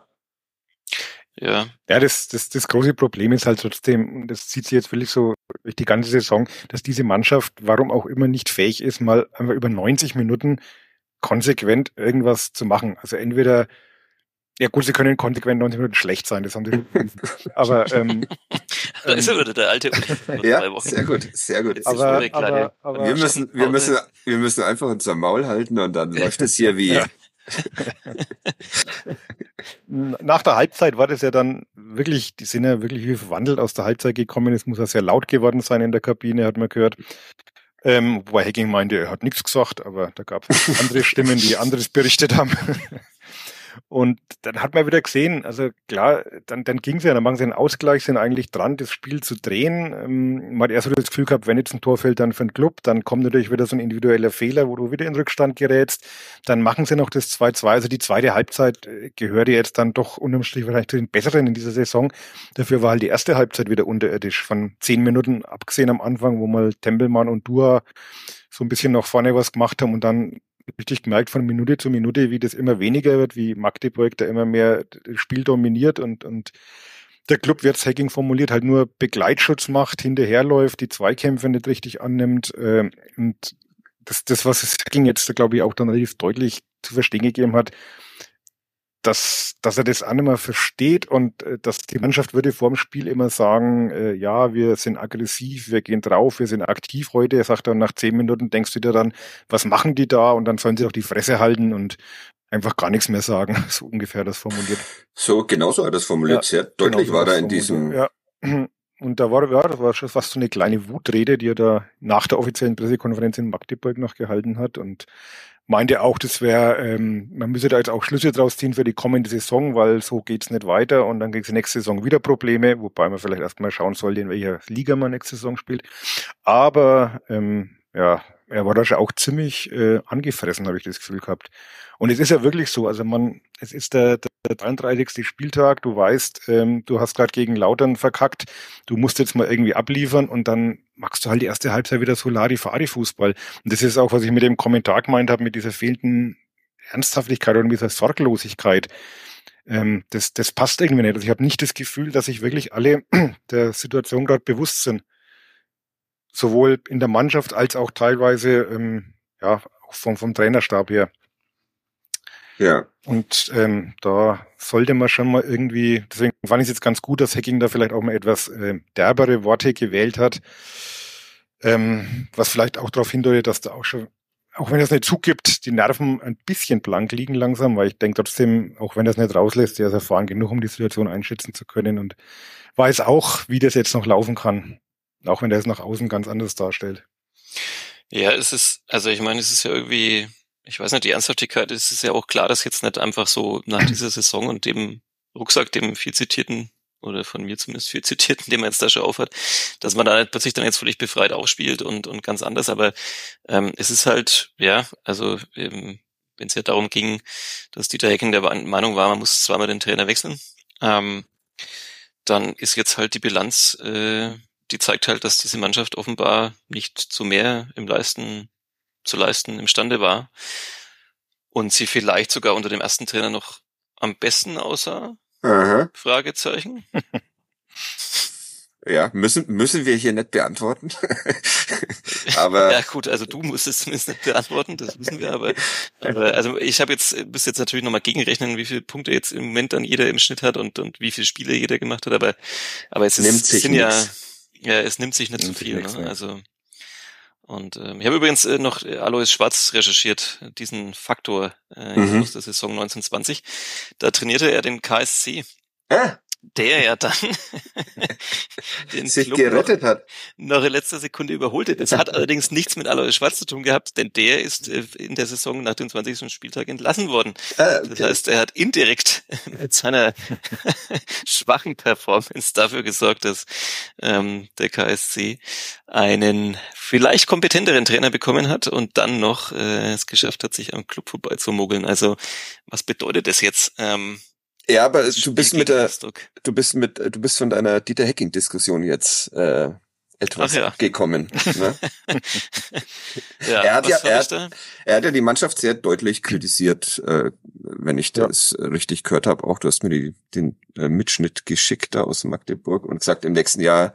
Ja. Ja, das, das, das große Problem ist halt trotzdem, das zieht sich jetzt wirklich so durch die ganze Saison, dass diese Mannschaft, warum auch immer, nicht fähig ist, mal einfach über 90 Minuten konsequent irgendwas zu machen. Also entweder, ja gut, sie können konsequent 90 Minuten schlecht sein, das haben sie. aber ähm, da ist er wieder der alte Ja, sehr gut, sehr gut. Aber, aber, aber, wir müssen, wir müssen, wir müssen einfach unser Maul halten und dann läuft es hier wie, ja. Nach der Halbzeit war das ja dann wirklich, die sind ja wirklich wie verwandelt aus der Halbzeit gekommen. Es muss ja sehr laut geworden sein in der Kabine, hat man gehört. Ähm, wobei Hacking meinte, er hat nichts gesagt, aber da gab es andere Stimmen, die anderes berichtet haben. Und dann hat man wieder gesehen, also klar, dann, dann ging es ja, dann machen sie einen Ausgleich, sind eigentlich dran, das Spiel zu drehen. Ähm, man hat erst so das Gefühl gehabt, wenn jetzt ein Tor fällt, dann für den Club, dann kommt natürlich wieder so ein individueller Fehler, wo du wieder in Rückstand gerätst. Dann machen sie noch das 2-2. Also die zweite Halbzeit äh, gehört jetzt dann doch unterm Strich wahrscheinlich zu den besseren in dieser Saison. Dafür war halt die erste Halbzeit wieder unterirdisch. Von zehn Minuten abgesehen am Anfang, wo mal Tempelmann und Dua so ein bisschen nach vorne was gemacht haben und dann richtig gemerkt von Minute zu Minute, wie das immer weniger wird, wie Magdeburg da immer mehr Spiel dominiert und, und der Club wird Hacking formuliert, halt nur Begleitschutz macht, hinterherläuft, die Zweikämpfe nicht richtig annimmt. Äh, und das, das, was das Hacking jetzt, glaube ich, auch dann relativ deutlich zu verstehen gegeben hat, dass, dass er das auch nicht mehr versteht und äh, dass die Mannschaft würde vor dem Spiel immer sagen, äh, ja, wir sind aggressiv, wir gehen drauf, wir sind aktiv heute. Er sagt dann nach zehn Minuten, denkst du dir dann, was machen die da? Und dann sollen sie auch die Fresse halten und einfach gar nichts mehr sagen. So ungefähr das formuliert. So, genauso hat er das formuliert. Ja, Sehr deutlich genau war er in diesem. Ja. Und da war, ja, das war schon fast so eine kleine Wutrede, die er da nach der offiziellen Pressekonferenz in Magdeburg noch gehalten hat. Und meinte auch, das wäre, ähm, man müsse da jetzt auch Schlüsse draus ziehen für die kommende Saison, weil so geht's nicht weiter und dann gibt es nächste Saison wieder Probleme, wobei man vielleicht erstmal schauen sollte, in welcher Liga man nächste Saison spielt. Aber ähm, ja, er war da schon auch ziemlich äh, angefressen, habe ich das Gefühl gehabt. Und es ist ja wirklich so, also man, es ist der, der 33. Spieltag, du weißt, ähm, du hast gerade gegen Lautern verkackt, du musst jetzt mal irgendwie abliefern und dann machst du halt die erste Halbzeit wieder Solari-Fari-Fußball. Und das ist auch, was ich mit dem Kommentar gemeint habe, mit dieser fehlenden Ernsthaftigkeit oder mit dieser Sorglosigkeit. Ähm, das, das passt irgendwie nicht. Also ich habe nicht das Gefühl, dass sich wirklich alle der Situation gerade bewusst sind sowohl in der Mannschaft als auch teilweise ähm, ja vom, vom Trainerstab her. Ja. Und ähm, da sollte man schon mal irgendwie, deswegen fand ich es jetzt ganz gut, dass Hacking da vielleicht auch mal etwas äh, derbere Worte gewählt hat, ähm, was vielleicht auch darauf hindeutet, dass da auch schon, auch wenn es nicht zugibt, die Nerven ein bisschen blank liegen langsam, weil ich denke trotzdem, auch wenn das nicht rauslässt, der ist erfahren genug, um die Situation einschätzen zu können und weiß auch, wie das jetzt noch laufen kann. Auch wenn der es nach außen ganz anders darstellt. Ja, es ist, also ich meine, es ist ja irgendwie, ich weiß nicht, die Ernsthaftigkeit, es ist ja auch klar, dass jetzt nicht einfach so nach dieser Saison und dem Rucksack, dem viel zitierten, oder von mir zumindest viel zitierten, den man jetzt da schon aufhat, dass man da plötzlich dann jetzt völlig befreit aufspielt und, und ganz anders. Aber ähm, es ist halt, ja, also ähm, wenn es ja darum ging, dass Dieter Hecken der Meinung war, man muss zweimal den Trainer wechseln, ähm, dann ist jetzt halt die Bilanz äh, die zeigt halt, dass diese Mannschaft offenbar nicht zu mehr im Leisten, zu leisten imstande war. Und sie vielleicht sogar unter dem ersten Trainer noch am besten aussah? Aha. Fragezeichen. Ja, müssen, müssen wir hier nicht beantworten. aber. Ja, gut, also du musst es zumindest nicht beantworten, das wissen wir, aber, aber also ich habe jetzt, bis jetzt natürlich nochmal gegenrechnen, wie viele Punkte jetzt im Moment dann jeder im Schnitt hat und, und wie viele Spiele jeder gemacht hat, aber, aber es, ist, sich sind ja, ja, es nimmt sich nicht zu so viel. Nix, ne? Also und ähm, ich habe übrigens äh, noch äh, Alois Schwarz recherchiert, diesen Faktor äh, mhm. aus der Saison 1920. Da trainierte er den KSC. Ah der ja dann den sich Club gerettet noch, hat. Noch in letzter Sekunde überholte. Das hat allerdings nichts mit Alois Schwarz zu tun gehabt, denn der ist äh, in der Saison nach dem 20. Spieltag entlassen worden. Ah, okay. Das heißt, er hat indirekt mit seiner schwachen Performance dafür gesorgt, dass ähm, der KSC einen vielleicht kompetenteren Trainer bekommen hat und dann noch äh, es geschafft hat, sich am Club vorbeizumogeln. Also was bedeutet das jetzt? Ähm, ja, aber du bist mit der, du bist mit, du bist von deiner Dieter Hacking Diskussion jetzt äh, etwas ja. gekommen. Ne? ja, er, hat ja, er, hat, er hat ja die Mannschaft sehr deutlich kritisiert, äh, wenn ich das ja. richtig gehört habe. Auch du hast mir die, den äh, Mitschnitt geschickt da aus Magdeburg und gesagt, im nächsten Jahr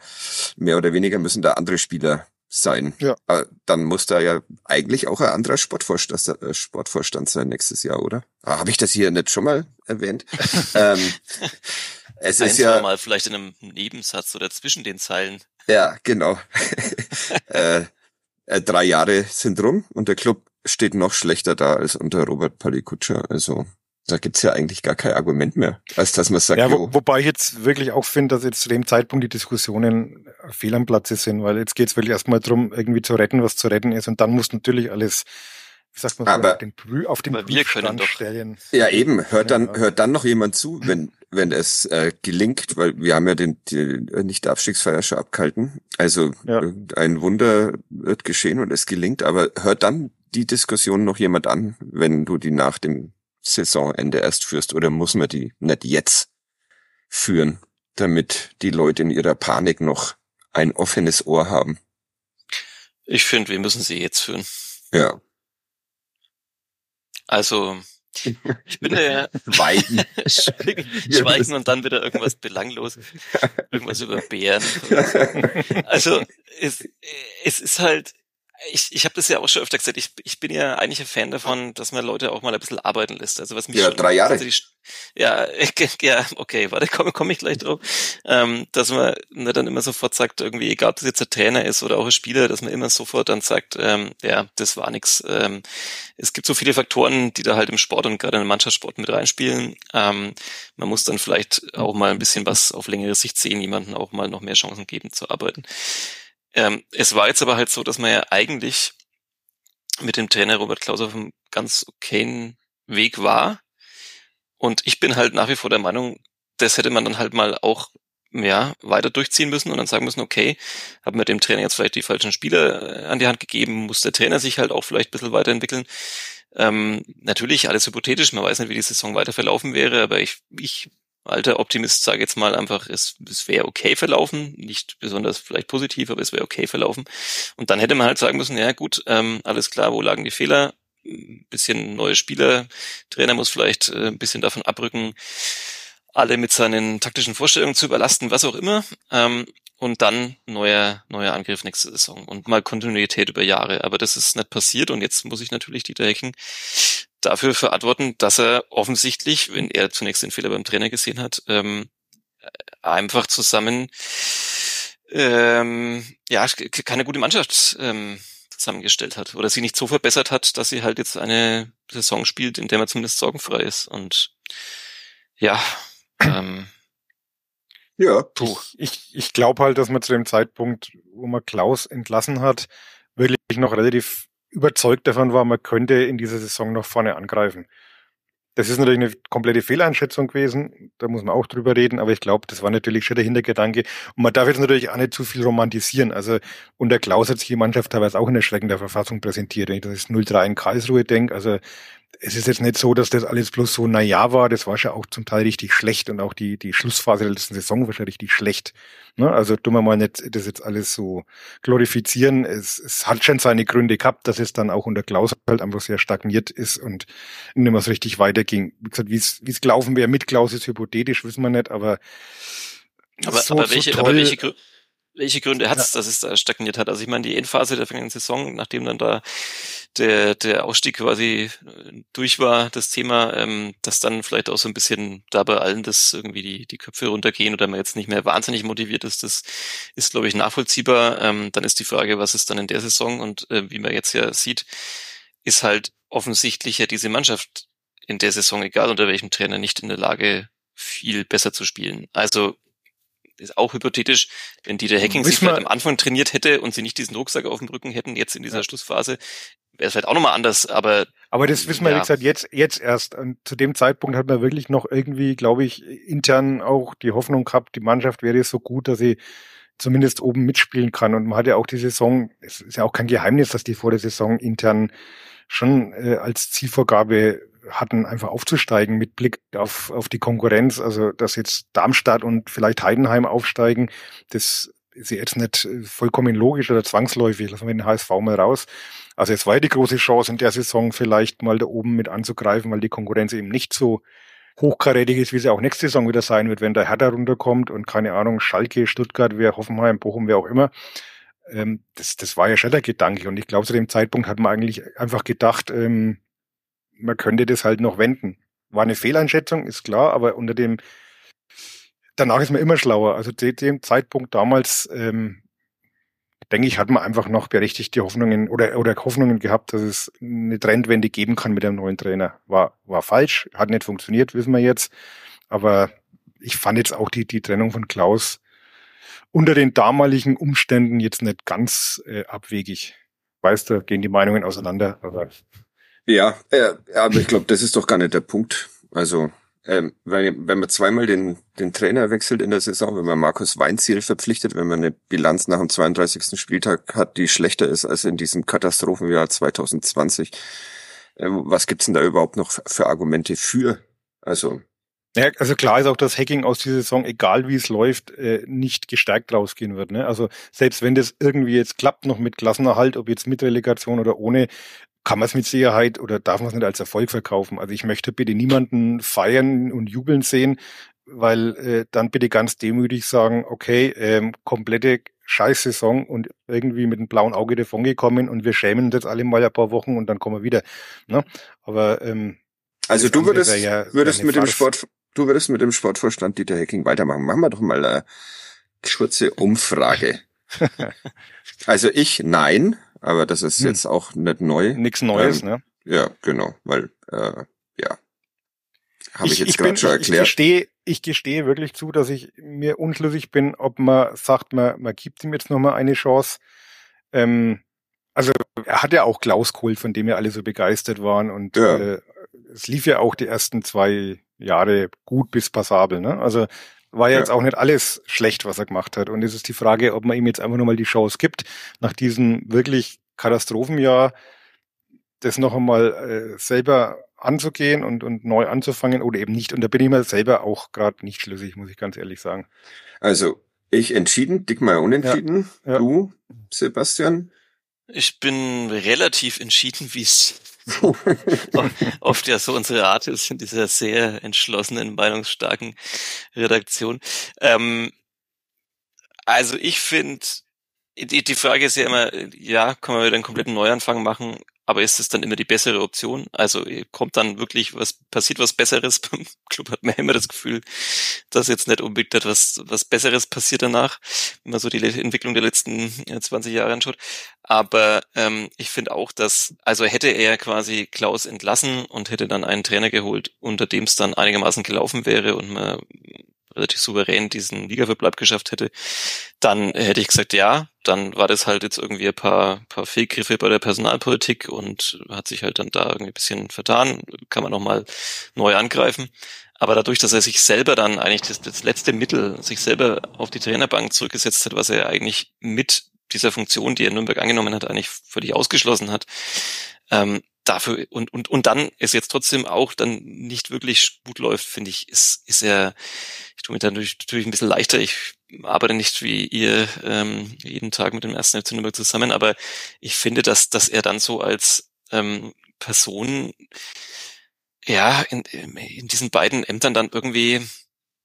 mehr oder weniger müssen da andere Spieler sein. Ja. Aber dann muss da ja eigentlich auch ein anderer Sportvorstand, äh, Sportvorstand sein nächstes Jahr, oder? Ah, Habe ich das hier nicht schon mal erwähnt? ähm, es Ein, ist ja mal vielleicht in einem Nebensatz oder zwischen den Zeilen. Ja, genau. äh, äh, drei Jahre sind rum und der Club steht noch schlechter da als unter Robert Palikutscher. Also da gibt's ja eigentlich gar kein Argument mehr, als dass man sagt, ja, wo, wobei ich jetzt wirklich auch finde, dass jetzt zu dem Zeitpunkt die Diskussionen fehl am Platze sind, weil jetzt geht's wirklich erstmal drum, irgendwie zu retten, was zu retten ist und dann muss natürlich alles, wie sagt man, aber, auf den, auf den Prüfstand stellen. Ja, eben, hört dann, hört dann noch jemand zu, wenn, wenn es äh, gelingt, weil wir haben ja den, die, äh, nicht die Abstiegsfeier schon abgehalten. Also ja. ein Wunder wird geschehen und es gelingt, aber hört dann die Diskussion noch jemand an, wenn du die nach dem Saisonende erst führst oder muss man die nicht jetzt führen, damit die Leute in ihrer Panik noch ein offenes Ohr haben? Ich finde, wir müssen sie jetzt führen. Ja. Also, ich bin ja Schweigen. Schweigen und dann wieder irgendwas belanglos. Irgendwas über Bären. Also, es, es ist halt, ich, ich habe das ja auch schon öfter gesagt, ich, ich bin ja eigentlich ein Fan davon, dass man Leute auch mal ein bisschen arbeiten lässt. Also was mich ja, drei Jahre. Ja, ja, okay, warte, komme komm ich gleich drauf. Ähm, dass man ne, dann immer sofort sagt, irgendwie, egal ob das jetzt ein Trainer ist oder auch ein Spieler, dass man immer sofort dann sagt, ähm, ja, das war nix. Ähm, es gibt so viele Faktoren, die da halt im Sport und gerade im Mannschaftssport mit reinspielen. Ähm, man muss dann vielleicht auch mal ein bisschen was auf längere Sicht sehen, jemanden auch mal noch mehr Chancen geben zu arbeiten. Ähm, es war jetzt aber halt so, dass man ja eigentlich mit dem Trainer Robert Klaus auf einem ganz okayen Weg war. Und ich bin halt nach wie vor der Meinung, das hätte man dann halt mal auch ja, weiter durchziehen müssen und dann sagen müssen, okay, haben wir dem Trainer jetzt vielleicht die falschen Spieler äh, an die Hand gegeben, muss der Trainer sich halt auch vielleicht ein bisschen weiterentwickeln. Ähm, natürlich alles hypothetisch, man weiß nicht, wie die Saison weiter verlaufen wäre, aber ich, ich alter Optimist sage jetzt mal einfach, es, es wäre okay verlaufen, nicht besonders vielleicht positiv, aber es wäre okay verlaufen. Und dann hätte man halt sagen müssen, ja gut, ähm, alles klar, wo lagen die Fehler? Ein bisschen neue Spieler, Trainer muss vielleicht äh, ein bisschen davon abrücken, alle mit seinen taktischen Vorstellungen zu überlasten, was auch immer. Ähm, und dann neuer, neuer Angriff nächste Saison und mal Kontinuität über Jahre. Aber das ist nicht passiert und jetzt muss ich natürlich Dieter Hecking dafür verantworten, dass er offensichtlich, wenn er zunächst den Fehler beim Trainer gesehen hat, ähm, einfach zusammen ähm, ja keine gute Mannschaft ähm, zusammengestellt hat oder sie nicht so verbessert hat, dass sie halt jetzt eine Saison spielt, in der man zumindest sorgenfrei ist. Und ja, ähm, ja. Puh. Ich, ich glaube halt, dass man zu dem Zeitpunkt, wo man Klaus entlassen hat, wirklich noch relativ überzeugt davon war, man könnte in dieser Saison noch vorne angreifen. Das ist natürlich eine komplette Fehleinschätzung gewesen, da muss man auch drüber reden, aber ich glaube, das war natürlich schon der Hintergedanke. Und man darf jetzt natürlich auch nicht zu viel romantisieren. Also unter Klaus hat sich die Mannschaft teilweise auch in erschreckender Verfassung präsentiert. Wenn ich das 0-3 in Karlsruhe denke, also es ist jetzt nicht so, dass das alles bloß so naja war, das war schon auch zum Teil richtig schlecht und auch die, die Schlussphase der letzten Saison war schon richtig schlecht. Ne? Also tun wir mal nicht das jetzt alles so glorifizieren. Es, es hat schon seine Gründe gehabt, dass es dann auch unter Klaus halt einfach sehr stagniert ist und nicht mehr so richtig weiterging. Wie gesagt, wie es, wie es gelaufen wäre mit Klaus ist hypothetisch, wissen wir nicht, aber aber, so, aber welche, so aber welche, welche Gründe hat es, ja. dass es da stagniert hat? Also ich meine, die Endphase der vergangenen Saison, nachdem dann da der, der Ausstieg quasi äh, durch war, das Thema, ähm, dass dann vielleicht auch so ein bisschen da bei allen das irgendwie die, die Köpfe runtergehen oder man jetzt nicht mehr wahnsinnig motiviert ist, das ist, glaube ich, nachvollziehbar. Ähm, dann ist die Frage, was ist dann in der Saison? Und äh, wie man jetzt ja sieht, ist halt offensichtlich ja diese Mannschaft in der Saison, egal unter welchem Trainer, nicht in der Lage, viel besser zu spielen. Also ist auch hypothetisch, wenn Dieter Hacking sich vielleicht am Anfang trainiert hätte und sie nicht diesen Rucksack auf dem Rücken hätten, jetzt in dieser ja. Schlussphase, wäre es vielleicht auch nochmal anders, aber. Aber das wissen wir, ja. wie gesagt, jetzt, jetzt erst. Und zu dem Zeitpunkt hat man wirklich noch irgendwie, glaube ich, intern auch die Hoffnung gehabt, die Mannschaft wäre so gut, dass sie zumindest oben mitspielen kann. Und man hat ja auch die Saison, es ist ja auch kein Geheimnis, dass die vor der Saison intern schon äh, als Zielvorgabe hatten, einfach aufzusteigen mit Blick auf, auf die Konkurrenz. Also, dass jetzt Darmstadt und vielleicht Heidenheim aufsteigen, das ist jetzt nicht vollkommen logisch oder zwangsläufig. Lassen wir den HSV mal raus. Also es war ja die große Chance in der Saison vielleicht mal da oben mit anzugreifen, weil die Konkurrenz eben nicht so hochkarätig ist, wie sie auch nächste Saison wieder sein wird, wenn der Hertha runterkommt und keine Ahnung, Schalke, Stuttgart, wer Hoffenheim, Bochum, wer auch immer. Ähm, das, das war ja schon der Gedanke. Und ich glaube, zu dem Zeitpunkt hat man eigentlich einfach gedacht, ähm, man könnte das halt noch wenden. War eine Fehleinschätzung, ist klar, aber unter dem, danach ist man immer schlauer. Also zu dem Zeitpunkt damals, ähm, denke ich, hat man einfach noch berechtigte Hoffnungen oder, oder Hoffnungen gehabt, dass es eine Trendwende geben kann mit dem neuen Trainer. War, war falsch, hat nicht funktioniert, wissen wir jetzt. Aber ich fand jetzt auch die, die Trennung von Klaus unter den damaligen Umständen jetzt nicht ganz äh, abwegig. Weißt du, gehen die Meinungen auseinander. Aber ja, äh, aber ich glaube, das ist doch gar nicht der Punkt. Also, ähm, wenn, wenn man zweimal den, den Trainer wechselt in der Saison, wenn man Markus Weinziel verpflichtet, wenn man eine Bilanz nach dem 32. Spieltag hat, die schlechter ist als in diesem Katastrophenjahr 2020, äh, was gibt's denn da überhaupt noch für Argumente für? Also, ja, also klar ist auch, dass Hacking aus dieser Saison, egal wie es läuft, äh, nicht gestärkt rausgehen wird. Ne? Also selbst wenn das irgendwie jetzt klappt, noch mit Klassenerhalt, ob jetzt mit Relegation oder ohne, kann man es mit Sicherheit oder darf man es nicht als Erfolg verkaufen. Also ich möchte bitte niemanden feiern und jubeln sehen, weil äh, dann bitte ganz demütig sagen, okay, ähm, komplette Scheißsaison und irgendwie mit einem blauen Auge davon gekommen und wir schämen uns jetzt alle mal ein paar Wochen und dann kommen wir wieder. Ne? Aber ähm, also du würdest, ja würdest mit dem Sport, du würdest mit dem Sportvorstand Dieter Hecking weitermachen. Machen wir doch mal eine kurze Umfrage. also ich nein, aber das ist hm. jetzt auch nicht neu. Nichts Neues, ähm, ne? Ja, genau, weil äh, ja, habe ich, ich, jetzt gerade schon erklärt. Ich gestehe, ich gestehe wirklich zu, dass ich mir unschlüssig bin, ob man sagt, man, man gibt ihm jetzt nochmal eine Chance. Ähm, also er hat ja auch Klaus geholt, von dem ja alle so begeistert waren und ja. äh, es lief ja auch die ersten zwei Jahre gut bis passabel. Ne? Also war ja, jetzt auch nicht alles schlecht, was er gemacht hat. Und es ist die Frage, ob man ihm jetzt einfach nur mal die Chance gibt, nach diesem wirklich Katastrophenjahr, das noch einmal äh, selber anzugehen und, und neu anzufangen oder eben nicht. Und da bin ich mir selber auch gerade nicht schlüssig, muss ich ganz ehrlich sagen. Also ich entschieden, Dickmeier unentschieden. Ja, ja. Du, Sebastian? Ich bin relativ entschieden, wie es oft ja so unsere Art ist in dieser sehr entschlossenen, meinungsstarken Redaktion. Ähm, also ich finde, die, die Frage ist ja immer, ja, kann man wieder einen kompletten Neuanfang machen, aber ist es dann immer die bessere Option? Also kommt dann wirklich was, passiert was Besseres beim Club? Hat man immer das Gefühl, dass jetzt nicht unbedingt etwas was Besseres passiert danach, wenn man so die Entwicklung der letzten 20 Jahre anschaut. Aber ähm, ich finde auch, dass, also hätte er quasi Klaus entlassen und hätte dann einen Trainer geholt, unter dem es dann einigermaßen gelaufen wäre und man relativ souverän diesen Ligaverbleib geschafft hätte, dann hätte ich gesagt, ja, dann war das halt jetzt irgendwie ein paar, paar Fehlgriffe bei der Personalpolitik und hat sich halt dann da irgendwie ein bisschen vertan, kann man nochmal neu angreifen. Aber dadurch, dass er sich selber dann eigentlich das, das letzte Mittel, sich selber auf die Trainerbank zurückgesetzt hat, was er eigentlich mit dieser Funktion, die er in Nürnberg angenommen hat, eigentlich völlig ausgeschlossen hat, ähm, dafür und, und, und dann ist jetzt trotzdem auch dann nicht wirklich gut läuft, finde ich, ist, ist er, ich tue mir da natürlich, natürlich ein bisschen leichter. Ich arbeite nicht wie ihr ähm, jeden Tag mit dem ersten FC Nürnberg zusammen, aber ich finde, dass, dass er dann so als ähm, Person ja in, in diesen beiden Ämtern dann irgendwie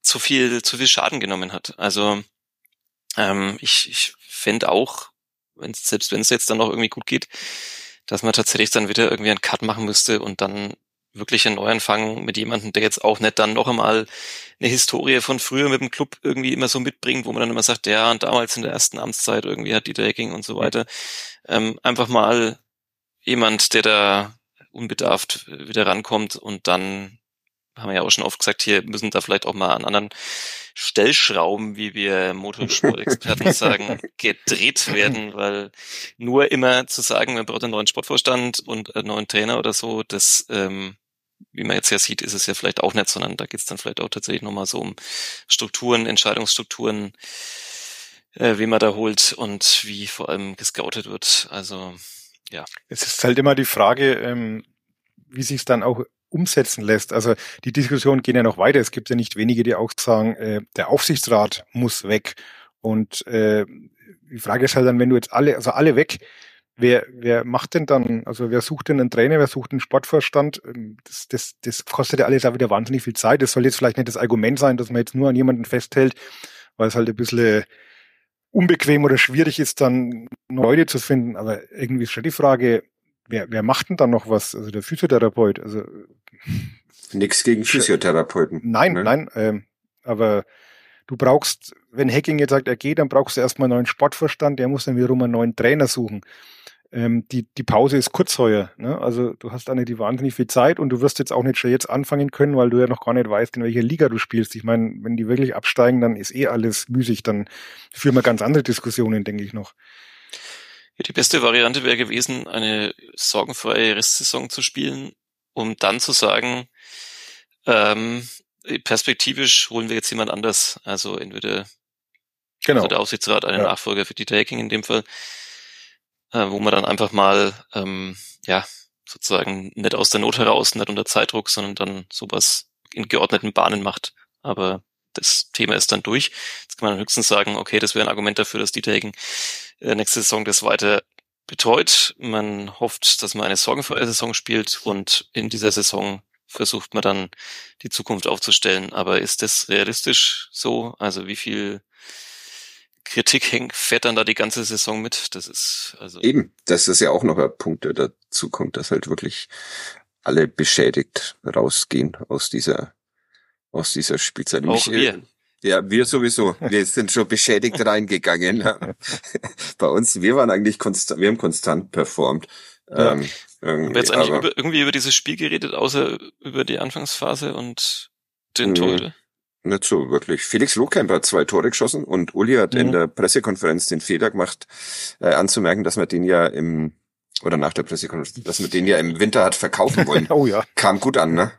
zu viel, zu viel Schaden genommen hat. Also ähm, ich, ich fände auch, wenn's, selbst wenn es jetzt dann noch irgendwie gut geht, dass man tatsächlich dann wieder irgendwie einen Cut machen müsste und dann wirklich einen Neuanfang mit jemandem, der jetzt auch nicht dann noch einmal eine Historie von früher mit dem Club irgendwie immer so mitbringt, wo man dann immer sagt, ja, und damals in der ersten Amtszeit irgendwie hat Dieter Hecking und so weiter. Ähm, einfach mal jemand, der da unbedarft wieder rankommt und dann haben wir ja auch schon oft gesagt, hier müssen da vielleicht auch mal an anderen Stellschrauben, wie wir Motorsport-Experten sagen, gedreht werden, weil nur immer zu sagen, man braucht einen neuen Sportvorstand und einen neuen Trainer oder so, das, ähm, wie man jetzt ja sieht, ist es ja vielleicht auch nicht, sondern da geht es dann vielleicht auch tatsächlich nochmal so um Strukturen, Entscheidungsstrukturen, äh, wie man da holt und wie vor allem gescoutet wird. Also ja. Es ist halt immer die Frage, ähm, wie sich es dann auch umsetzen lässt. Also die Diskussionen gehen ja noch weiter. Es gibt ja nicht wenige, die auch sagen, äh, der Aufsichtsrat muss weg. Und äh, die Frage ist halt dann, wenn du jetzt alle, also alle weg, wer, wer macht denn dann, also wer sucht denn einen Trainer, wer sucht einen Sportvorstand? Ähm, das, das, das kostet ja alles auch wieder wahnsinnig viel Zeit. Das soll jetzt vielleicht nicht das Argument sein, dass man jetzt nur an jemanden festhält, weil es halt ein bisschen unbequem oder schwierig ist, dann Leute zu finden. Aber irgendwie ist schon die Frage, wer, wer macht denn dann noch was? Also der Physiotherapeut, also Nix gegen Physiotherapeuten. Nein, ne? nein, ähm, aber du brauchst, wenn Hacking jetzt sagt, er geht, dann brauchst du erstmal einen neuen Sportverstand, der muss dann wiederum einen neuen Trainer suchen. Ähm, die, die Pause ist kurz heuer, ne? Also du hast da nicht die wahnsinnig viel Zeit und du wirst jetzt auch nicht schon jetzt anfangen können, weil du ja noch gar nicht weißt, in welcher Liga du spielst. Ich meine, wenn die wirklich absteigen, dann ist eh alles müßig, dann führen wir ganz andere Diskussionen, denke ich noch. Ja, die beste Variante wäre gewesen, eine sorgenfreie Restsaison zu spielen um dann zu sagen, ähm, perspektivisch holen wir jetzt jemand anders. Also entweder genau. also der Aufsichtsrat einen ja. Nachfolger für Dieter Hacking in dem Fall, äh, wo man dann einfach mal ähm, ja sozusagen nicht aus der Not heraus, nicht unter Zeitdruck, sondern dann sowas in geordneten Bahnen macht. Aber das Thema ist dann durch. Jetzt kann man höchstens sagen, okay, das wäre ein Argument dafür, dass Dieter Hacking äh, nächste Saison das weiter betreut. Man hofft, dass man eine sorgenfreie Saison spielt und in dieser Saison versucht man dann die Zukunft aufzustellen. Aber ist das realistisch so? Also wie viel Kritik hängt, fährt dann da die ganze Saison mit? Das ist also eben, das ist ja auch noch ein Punkt, der dazu kommt, dass halt wirklich alle beschädigt rausgehen aus dieser aus dieser Spielzeit. Auch wir. Ja, wir sowieso. Wir sind schon beschädigt reingegangen. Bei uns, wir waren eigentlich konstant, wir haben konstant performt. Ja. Ähm, haben wir jetzt eigentlich über, irgendwie über dieses Spiel geredet, außer über die Anfangsphase und den mhm. Tode? Nicht so wirklich. Felix Lohkamp hat zwei Tore geschossen und Uli hat mhm. in der Pressekonferenz den Fehler gemacht, äh, anzumerken, dass man den ja im, oder nach der Pressekonferenz, dass man den ja im Winter hat verkaufen wollen. oh ja. Kam gut an, ne?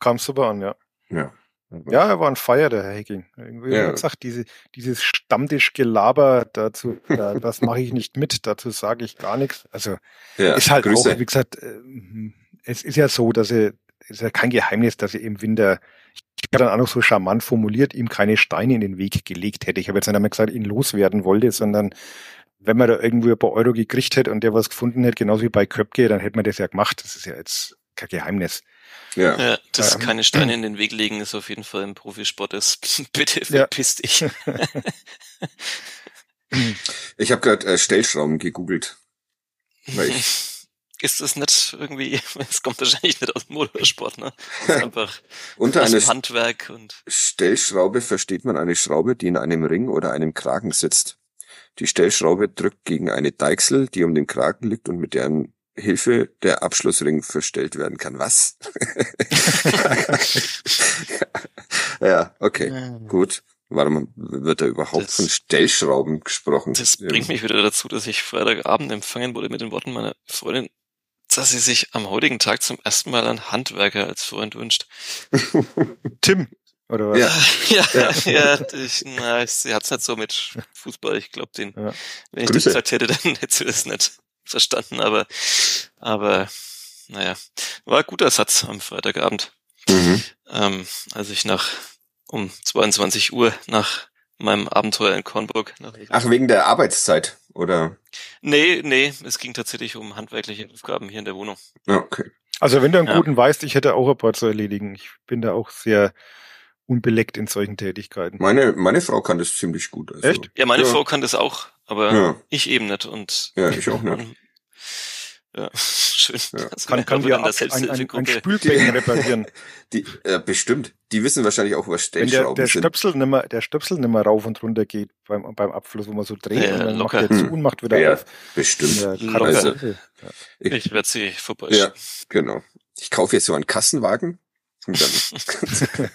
Kam super an, ja. Ja. Ja, er war ein Feier, der Herr Hecking. Irgendwie Ja. ja. gesagt, diese, dieses Stammtischgelaber, dazu, da, das mache ich nicht mit, dazu sage ich gar nichts. Also Ja, ist halt Grüße. auch, wie gesagt, ähm, es ist ja so, dass er, es ist ja kein Geheimnis, dass er im Winter, ich habe dann auch noch so charmant formuliert, ihm keine Steine in den Weg gelegt hätte. Ich habe jetzt nicht einmal gesagt, ihn loswerden wollte, sondern wenn man da irgendwo ein paar Euro gekriegt hätte und der was gefunden hätte, genauso wie bei Köpke, dann hätte man das ja gemacht. Das ist ja jetzt kein Geheimnis. Ja. Ja, das Ähm, keine Steine in den Weg legen ist auf jeden Fall im Profisport. Das bitte verpiss dich. Ich habe gerade äh, Stellschrauben gegoogelt. Weil ich, ist das nicht irgendwie, es kommt wahrscheinlich nicht aus dem Motorsport, ne? Das ist einfach unter dem Handwerk und Stellschraube versteht man eine Schraube, die in einem Ring oder einem Kragen sitzt. Die Stellschraube drückt gegen eine Deichsel, die um den Kragen liegt und mit deren Hilfe der Abschlussring verstellt werden kann. Was? ja, okay, gut. Warum wird da überhaupt Das- von Stellschrauben gesprochen? das Ja. bringt mich wieder dazu, dass ich Freitagabend empfangen wurde mit den Worten meiner Freundin, dass sie sich am heutigen Tag zum ersten Mal einen Handwerker als Freund wünscht. Tim, oder was? Ja. Ja, Ja. ja, ich, na, sie hat's nicht so mit Fußball. Ich glaube, den, Ja. wenn ich Grüße. das gesagt hätte, dann hätte sie das nicht verstanden. Aber, aber, naja, war ein guter Satz am Freitagabend, Mhm. ähm, als ich nach um 22 Uhr nach meinem Abenteuer in Kornburg nach Ach, wegen der Arbeitszeit, oder? Nee, nee, es ging tatsächlich um handwerkliche Aufgaben hier in der Wohnung. Okay. Also wenn du einen Ja. guten weißt, ich hätte auch ein paar zu erledigen. Ich bin da auch sehr unbeleckt in solchen Tätigkeiten. Meine, meine Frau kann das ziemlich gut. Also, Echt? Ja, meine Ja. Frau kann das auch, aber Ja. ich eben nicht. Und Ja, ich auch nicht. Ja, schön. Ja. Das Kann, kann der ab, ein, ein, ein. Spülbecken reparieren. Die, äh, bestimmt. Die wissen wahrscheinlich auch, was der, Stellschrauben der sind. Stöpsel nimmer, der Stöpsel nimmer rauf und runter geht beim, beim Abfluss, wo man so dreht Ja, und dann locker. macht der zu Hm. und macht wieder Ja, auf. Bestimmt. Ja, Locker. Katastrophe. Ich, Ich werde sie vorbeischicken. ja, genau. Ich kaufe jetzt so einen Kassenwagen. Dann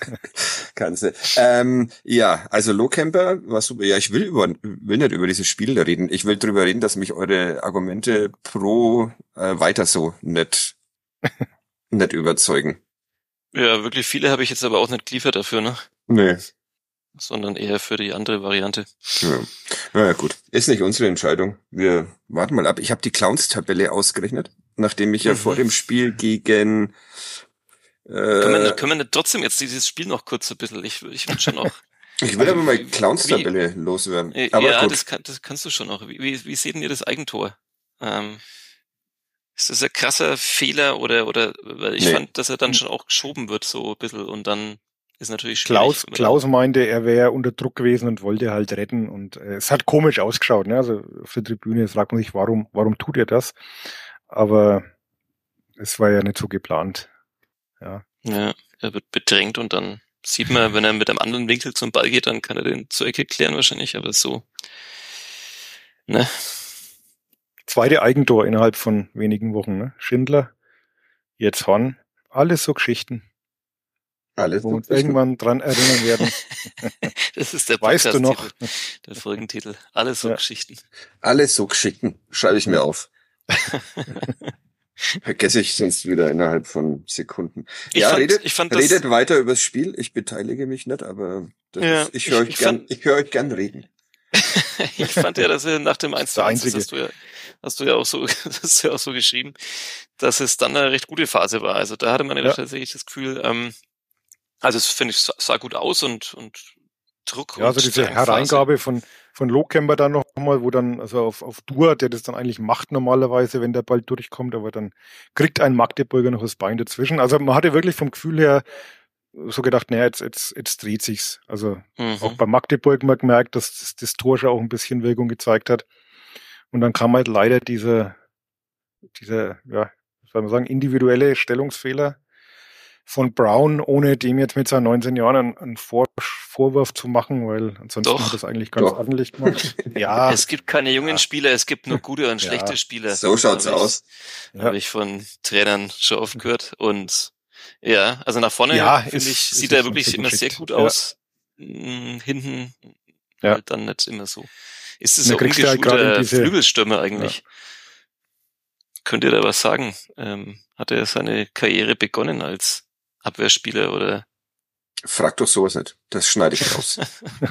kannst du. Ähm, ja, also Lowcamper super. Ja, ich will über, will nicht über dieses Spiel reden. Ich will drüber reden, dass mich eure Argumente pro äh, weiter so nicht, nicht überzeugen. Ja, wirklich viele habe ich jetzt aber auch nicht geliefert dafür, ne? Nee. Sondern eher für die andere Variante. Ja. Naja, gut. Ist nicht unsere Entscheidung. Wir warten mal ab. Ich habe die Clowns-Tabelle ausgerechnet, nachdem ich ja Mhm. vor dem Spiel gegen Können, wir äh, nicht, können wir nicht trotzdem jetzt dieses Spiel noch kurz ein bisschen, ich, ich will schon noch. ich will aber mal Clowns-Tabelle loswerden. Äh, Aber ja, das, kann, das kannst du schon noch. Wie, wie, wie seht denn ihr das Eigentor? Ähm, ist das ein krasser Fehler oder, oder, weil ich Nee. fand, dass er dann schon auch geschoben wird, so ein bisschen, und dann ist natürlich schwierig. Klaus, Klaus meinte, er wäre unter Druck gewesen und wollte halt retten und äh, es hat komisch ausgeschaut. Ne? Also auf der Tribüne fragt man sich, warum, warum tut er das? Aber es war ja nicht so geplant. Ja. Ja, er wird bedrängt und dann sieht man, wenn er mit einem anderen Winkel zum Ball geht, dann kann er den zur Ecke klären wahrscheinlich, aber so. Ne? Zweite Eigentor innerhalb von wenigen Wochen. Ne? Schindler, jetzt Horn, alles so Geschichten, Alles wo wir uns irgendwann dran erinnern werden. Das ist der Weißt du noch? Der Folgentitel. Alles so Ja. Geschichten. Alles so geschickten. Schreibe ich mir auf. Vergesse ich sonst wieder innerhalb von Sekunden. Ich ja, fand- redet, ich fand das- redet weiter übers Spiel. Ich beteilige mich nicht, aber das Ja, ist, ich höre ich- euch ich gern, fand- ich höre euch gern reden. ich fand ja, dass er nach dem 1 zu der 1, das Einzige. hast du ja, hast du ja auch so, das hast du ja auch so geschrieben, dass es dann eine recht gute Phase war. Also da hatte man ja, Ja. tatsächlich das Gefühl, ähm, also es finde ich sah, sah gut aus und, und Druck Ja, also diese. Hereingabe von, von Lohkemper dann nochmal, wo dann, also auf, auf Dur, der das dann eigentlich macht normalerweise, wenn der Ball durchkommt, aber dann kriegt ein Magdeburger noch das Bein dazwischen. Also man hatte wirklich vom Gefühl her so gedacht, naja, jetzt, jetzt, jetzt dreht sich's. Also auch Mhm. bei Magdeburg mal gemerkt, dass das, das Tor schon auch ein bisschen Wirkung gezeigt hat. Und dann kam halt leider diese, diese, ja, was soll man sagen, individuelle Stellungsfehler von Brown, ohne dem jetzt mit seinen 19 Jahren einen, Vor Vorwurf zu machen, weil ansonsten Doch. hat er das eigentlich ganz Doch. ordentlich gemacht. ja, Es gibt keine jungen Ja. Spieler, es gibt nur gute und Ja. schlechte Spieler. So schaut's Hab aus. ja. Habe ich von Trainern schon oft gehört. Und ja, also nach vorne Ja, finde ich, ist sieht er wirklich immer sehr geschickt. gut Ja. aus. Mm, Hinten Ja. halt dann nicht immer so. Ist es so kriegst du halt diese- Flügelstürmer eigentlich? Könnt ihr da was sagen? Ähm, hat er seine Karriere begonnen als Abwehrspieler oder Frag doch sowas nicht. Das schneide ich raus.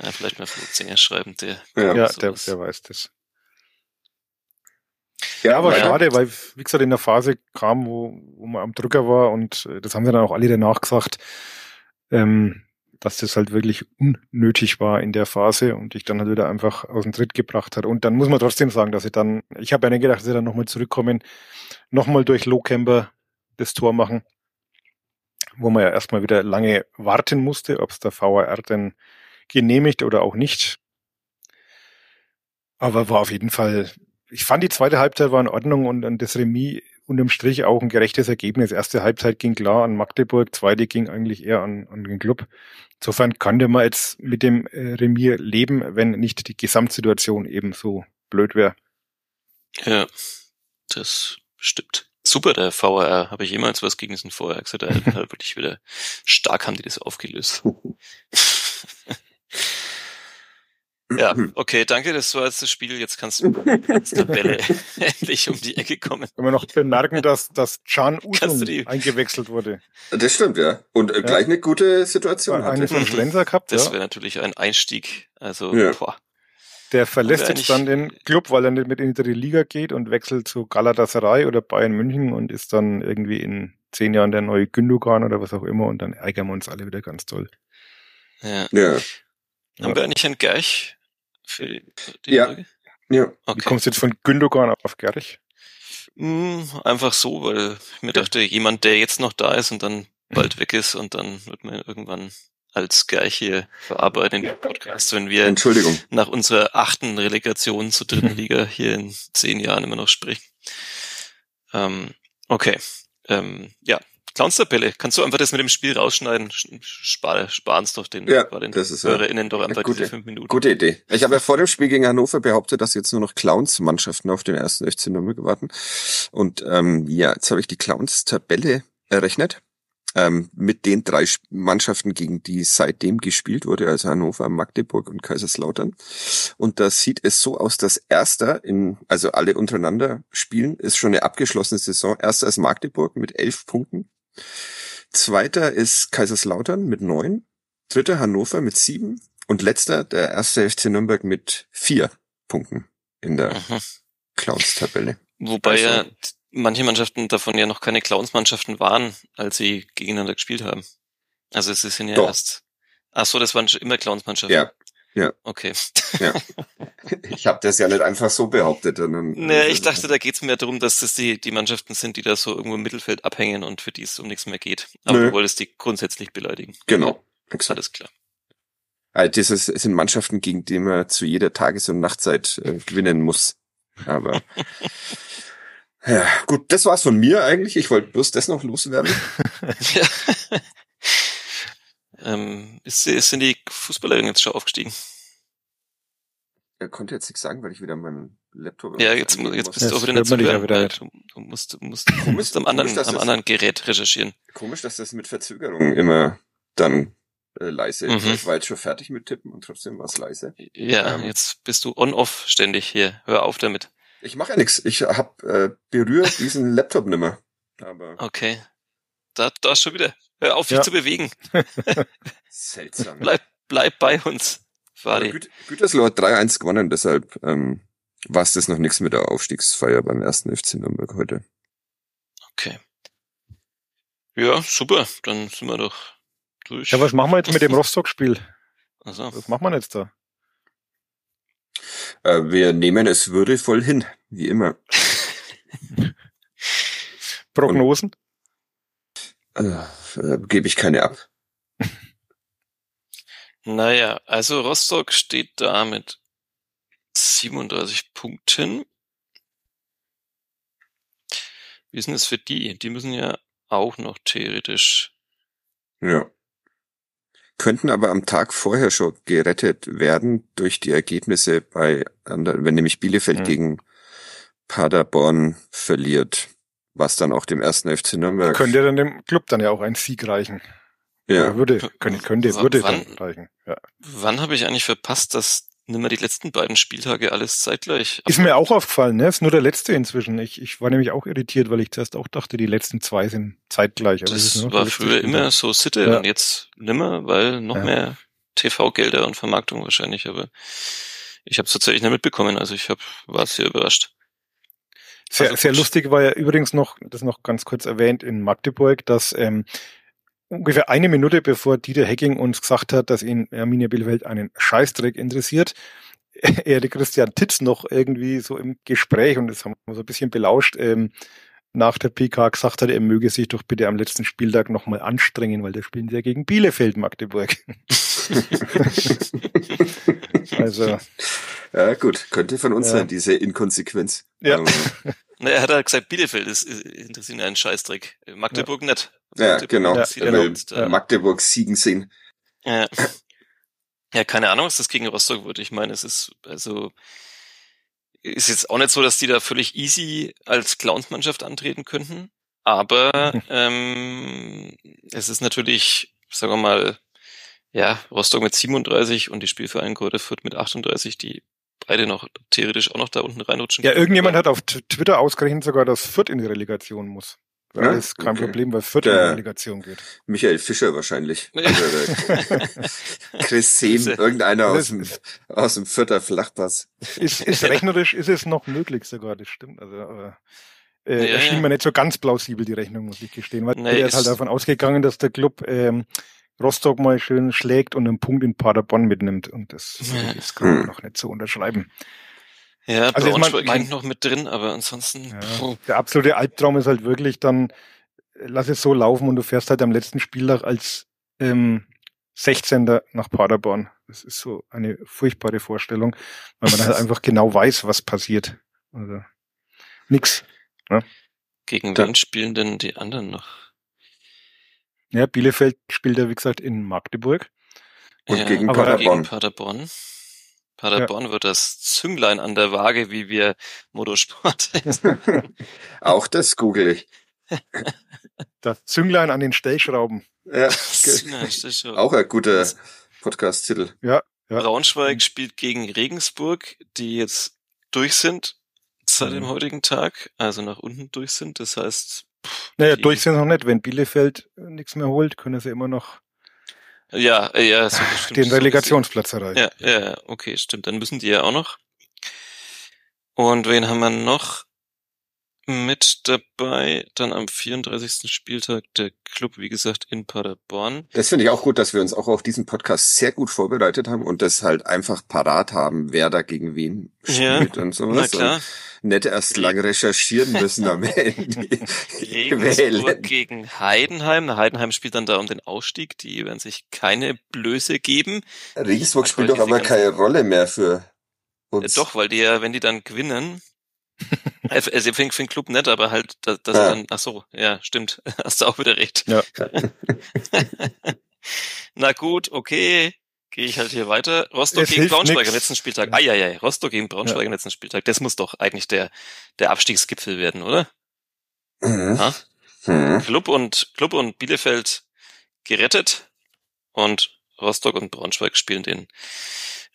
ja, vielleicht mal Flutzinger schreiben, der. Ja, ja der, der weiß das. Ja, aber ja. schade, weil, wie gesagt, in der Phase kam, wo, wo man am Drücker war und äh, das haben wir dann auch alle danach gesagt, ähm, dass das halt wirklich unnötig war in der Phase und ich dann halt wieder einfach aus dem Tritt gebracht hat. Und dann muss man trotzdem sagen, dass sie dann, ich habe ja nicht gedacht, dass sie dann nochmal zurückkommen, nochmal durch Lowcamper das Tor machen, wo man ja erstmal wieder lange warten musste, ob es der VAR denn genehmigt oder auch nicht. Aber war auf jeden Fall ich fand die zweite Halbzeit war in Ordnung und, das Remis unterm Strich auch ein gerechtes Ergebnis. Erste Halbzeit ging klar an Magdeburg, zweite ging eigentlich eher an, an den Club. Insofern kann der mal jetzt mit dem äh, Remis leben, wenn nicht die Gesamtsituation eben so blöd wäre. Ja, das stimmt. Super, der VR. Habe ich jemals was gegen diesen VR gesagt? Da halt wirklich wieder stark haben die das aufgelöst. Ja, okay, danke, das war jetzt das Spiel. Jetzt kannst du mit Tabelle endlich um die Ecke kommen. Wenn wir noch bemerken, dass, dass Can Usum eingewechselt wurde. Das stimmt, ja. Und äh, gleich eine gute Situation hatte. Eine von Schlenzer gehabt, Das ja. wäre natürlich ein Einstieg. Also, ja. boah. Der verlässt jetzt dann den Club, weil er nicht mit in die Liga geht und wechselt zu Galatasaray oder Bayern München und ist dann irgendwie in zehn Jahren der neue Gündogan oder was auch immer und dann ärgern wir uns alle wieder ganz toll. Ja. ja. Haben wir eigentlich ein Gerch für die ja. Frage? Ja. Okay. Wie kommst du jetzt von Gündogan auf Gerich? Mm, einfach so, weil ich mir dachte, jemand, der jetzt noch da ist und dann bald weg ist und dann wird man irgendwann als hier verarbeiten den Podcast, wenn wir Entschuldigung. nach unserer achten Relegation zur dritten Liga hier in zehn Jahren immer noch sprechen. Ähm, okay. Ähm, ja, Clowns-Tabelle. Kannst du einfach das mit dem Spiel rausschneiden? Spar, sparen es doch den, ja, den das ist HörerInnen doch einfach gute, diese fünf Minuten. Gute Idee. Ich habe ja vor dem Spiel gegen Hannover behauptet, dass jetzt nur noch Clowns-Mannschaften auf den ersten FC Nürnberg warten. Und ähm, ja, jetzt habe ich die Clowns-Tabelle errechnet ähm, mit den drei Mannschaften, gegen die seitdem gespielt wurde, also Hannover, Magdeburg und Kaiserslautern. Und da sieht es so aus, dass Erster in, also alle untereinander spielen, ist schon eine abgeschlossene Saison. Erster ist Magdeburg mit elf Punkten. Zweiter ist Kaiserslautern mit neun. Dritter Hannover mit sieben. Und letzter der erste FC Nürnberg mit vier Punkten in der mhm. Clowns-Tabelle. Wobei also, ja manche Mannschaften davon ja noch keine Clowns-Mannschaften waren, als sie gegeneinander gespielt haben. Also es sind ja doch. erst. Ach so, das waren schon immer Clowns-Mannschaften. Ja. Ja. Okay. Ja. Ich habe das ja nicht einfach so behauptet. Sondern, nee, ich dachte, da geht's mehr darum, dass das die, die Mannschaften sind, die da so irgendwo im Mittelfeld abhängen und für die es um nichts mehr geht. Aber Nö. du wolltest die grundsätzlich beleidigen. Genau. Exakt. Alles klar. Also das sind Mannschaften, gegen die man zu jeder Tages- und Nachtzeit äh, gewinnen muss. Aber ja, gut, das war's von mir eigentlich. Ich wollte bloß das noch loswerden. ja. ähm, ist, sind die Fußballerinnen jetzt schon aufgestiegen? Er konnte jetzt nichts sagen, weil ich wieder meinen Laptop. Ja, jetzt, jetzt bist du auch wieder nicht zu hören. Wieder du, du musst, du musst, du musst am anderen, komisch, am anderen Gerät recherchieren. Komisch, dass das mit Verzögerung immer dann äh, leise ist. Mhm. Ich war jetzt schon fertig mit Tippen und trotzdem war es leise. Ja, ähm, jetzt bist du on-off ständig hier. Hör auf damit. Ich mache ja nichts. Ich hab äh, berührt diesen Laptop nimmer. Aber okay. Da, da ist schon wieder. Hör auf, dich ja. zu bewegen. Seltsam. Bleib, bleib bei uns. Fadi. Güt Gütersloh hat 3-1 gewonnen, deshalb ähm, war es das noch nichts mit der Aufstiegsfeier beim ersten FC Nürnberg heute. Okay. Ja, super. Dann sind wir doch durch. Ja, was machen wir jetzt mit dem Rostock-Spiel? Also. Was machen wir jetzt da? Äh, wir nehmen es würdevoll hin, wie immer. Prognosen? äh, äh, Gebe ich keine ab. Naja, also Rostock steht da mit 37 Punkten. Wie ist denn das für die? Die müssen ja auch noch theoretisch. Ja. Könnten aber am Tag vorher schon gerettet werden durch die Ergebnisse bei, wenn nämlich Bielefeld mhm. gegen Paderborn verliert, was dann auch dem ersten FC Nürnberg. Könnte dann dem Club dann ja auch ein Sieg reichen. Ja. Würde, könnte, könnte, würde wann, reichen. Ja. Wann habe ich eigentlich verpasst, dass nimm mal die letzten beiden Spieltage alles zeitgleich. Ist mir auch aufgefallen, ne? Ist nur der letzte inzwischen. Ich, ich war nämlich auch irritiert, weil ich zuerst auch dachte, die letzten zwei sind zeitgleich. Aber das war früher immer so Sitte ja. und jetzt nimmer, weil noch ja. mehr TV-Gelder und Vermarktung wahrscheinlich, aber ich habe es tatsächlich nicht mitbekommen, also ich hab, war sehr überrascht. Sehr, also sehr lustig war ja übrigens noch, das noch ganz kurz erwähnt, in Magdeburg, dass ähm, ungefähr eine Minute bevor Dieter Hecking uns gesagt hat, dass ihn Arminia Bielefeld einen Scheißdreck interessiert, er die Christian Titz noch irgendwie so im Gespräch, und das haben wir so ein bisschen belauscht, ähm, nach der PK gesagt hat, er möge sich doch bitte am letzten Spieltag nochmal anstrengen, weil da spielen sie ja gegen Bielefeld Magdeburg. also. Ja, gut, könnte von uns ja. sein, diese Inkonsequenz. Ja. Na, er hat ja gesagt, Bielefeld ist, interessiert ihn einen Scheißdreck. Magdeburg ja. nicht. Ja, genau. Ja, genau. Magdeburg siegen sehen. Ja. ja, keine Ahnung, was das gegen Rostock wird. Ich meine, es ist, also, ist jetzt auch nicht so, dass die da völlig easy als Clownsmannschaft antreten könnten. Aber ähm, es ist natürlich, sagen wir mal, ja, Rostock mit 37 und die Spielverein Greuther Fürth mit 38, die beide noch theoretisch auch noch da unten reinrutschen. Ja, irgendjemand hat auf Twitter ausgerechnet sogar, dass Fürth in die Relegation muss. Ja, das ist kein okay. Problem, weil Fürth in die Relegation geht. Michael Fischer wahrscheinlich. Also Chris Sehm, irgendeiner aus dem, aus dem Fürther Flachpass. Ist, ist rechnerisch ist es noch möglich sogar, das stimmt. Also, aber, äh, ja, erschien mir nicht so ganz plausibel, die Rechnung, muss ich gestehen. Weil nee, er ist halt davon ausgegangen, dass der Club ähm, Rostock mal schön schlägt und einen Punkt in Paderborn mitnimmt. Und das ja. ist glaube ich noch nicht zu unterschreiben. Ja, also Braunschweig mein, mein, noch mit drin, aber ansonsten. Ja, der absolute Albtraum ist halt wirklich dann, lass es so laufen und du fährst halt am letzten Spieltag als ähm, 16. nach Paderborn. Das ist so eine furchtbare Vorstellung, weil man halt einfach genau weiß, was passiert. Also nix. Ne? Gegen wen spielen denn die anderen noch? Ja, Bielefeld spielt ja, wie gesagt, in Magdeburg. Und ja, gegen Paderborn. Gegen Paderborn. Paderborn ja. wird das Zünglein an der Waage, wie wir Motorsport Auch das google ich. Das Zünglein an den Stellschrauben. Ja, auch ein guter Podcast-Titel. Ja, ja. Braunschweig spielt gegen Regensburg, die jetzt durch sind seit dem mhm. heutigen Tag, also nach unten durch sind. Das heißt, naja, durch sind noch nicht. Wenn Bielefeld nichts mehr holt, können sie immer noch ja, ja, so stimmt, den Relegationsplatz erreichen. Ja, ja, okay, stimmt. Dann müssen die ja auch noch. Und wen haben wir noch? Mit dabei. Dann am 34. Spieltag der Club, wie gesagt, in Paderborn. Das finde ich auch gut, dass wir uns auch auf diesen Podcast sehr gut vorbereitet haben und das halt einfach parat haben, wer da gegen wen spielt ja, und sowas. Na klar. Und nicht erst lang recherchieren müssen am Ende. Regensburg gegen Heidenheim. Heidenheim spielt dann da um den Ausstieg. Die werden sich keine Blöße geben. Regensburg spielt doch aber keine Rolle mehr für uns. Ja, doch, weil die ja, wenn die dann gewinnen, also für den Club nett, aber halt, dass, dass ja. dann, ach so, ja, stimmt, hast du auch wieder recht. Ja. Na gut, okay, gehe ich halt hier weiter. Rostock es gegen Braunschweig nix. am letzten Spieltag. Ah ja, ja, Rostock gegen Braunschweig ja. am letzten Spieltag. Das muss doch eigentlich der der Abstiegsgipfel werden, oder? Mhm. Mhm. Club und Club und Bielefeld gerettet und Rostock und Braunschweig spielen den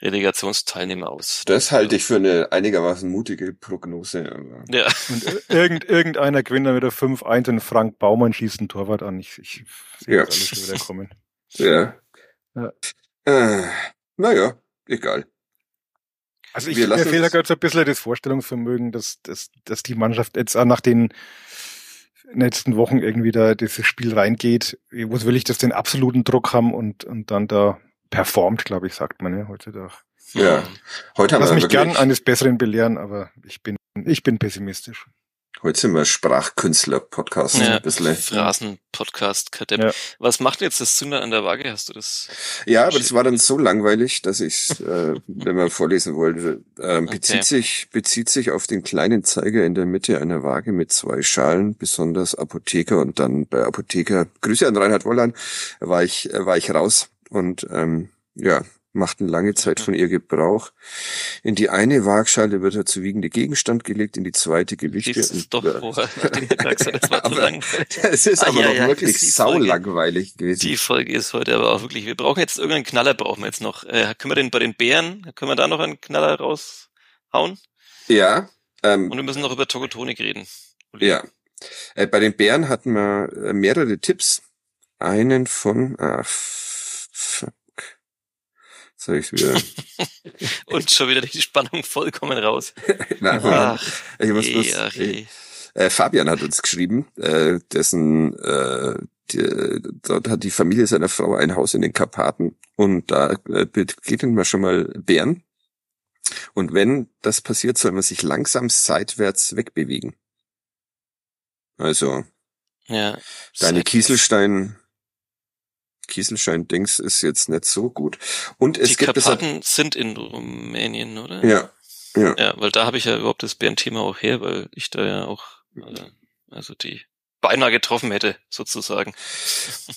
Relegationsteilnehmer aus. Das halte ich für eine einigermaßen mutige Prognose. Ja. Und irgend, irgendeiner gewinnt dann wieder 5-1 und Frank Baumann schießt ein Torwart an. Ich, ich sehe ja. das alles schon wieder kommen. Ja. ja. Äh, naja, egal. Also ich, mir fehlt da gerade so ein bisschen das Vorstellungsvermögen, dass, dass, dass die Mannschaft jetzt auch nach den letzten Wochen irgendwie da dieses Spiel reingeht. Wo will ich das den absoluten Druck haben und, und dann da performt, glaube ich, sagt man ja heutzutage. Ja, heute haben Lass wir mich gern eines Besseren belehren, aber ich bin, ich bin pessimistisch. Heute sind wir Sprachkünstler-Podcast. Ja, ein bisschen. Phrasen-Podcast, ja. Was macht jetzt das Zünder an der Waage? Hast du das? Ja, aber das war dann so langweilig, dass ich, äh, wenn man vorlesen wollte, äh, bezieht okay. sich bezieht sich auf den kleinen Zeiger in der Mitte einer Waage mit zwei Schalen, besonders Apotheker und dann bei Apotheker. Grüße an Reinhard Wollan, war ich war ich raus und ähm, ja, machten lange Zeit von ihr Gebrauch. In die eine Waagschale wird der zu wiegende Gegenstand gelegt, in die zweite Gewichte. Liest es doch und- vor. nachdem ihr gesagt habt, Das war zu langweilig. Es ist Ah, aber ja, doch ja, wirklich das ist saulangweilig gewesen. Die Folge ist heute aber auch wirklich, wir brauchen jetzt irgendeinen Knaller, brauchen wir jetzt noch. Äh, können wir den bei den Bären, können wir da noch einen Knaller raushauen? Ja, ähm, Und wir müssen noch über Tokotonik reden. Uli. ja. Äh, bei den Bären hatten wir äh, mehrere Tipps. Einen von, ach. Soll ich's wieder? Und schon wieder die Spannung vollkommen raus. Nein, Ach, ich muss bloß, ach, je. Äh, Fabian hat uns geschrieben, äh, dessen äh, die, dort hat die Familie seiner Frau ein Haus in den Karpaten und da äh, begegnen wir schon mal Bären. Und wenn das passiert, soll man sich langsam seitwärts wegbewegen. Also Ja. deine Kieselstein Kieselstein-Dings ist jetzt nicht so gut. Und es Die gibt es Karpaten sind in Rumänien, oder? ja ja Ja, weil da habe ich ja überhaupt das Bärenthema auch her, weil ich da ja auch, also die beinahe getroffen hätte, sozusagen.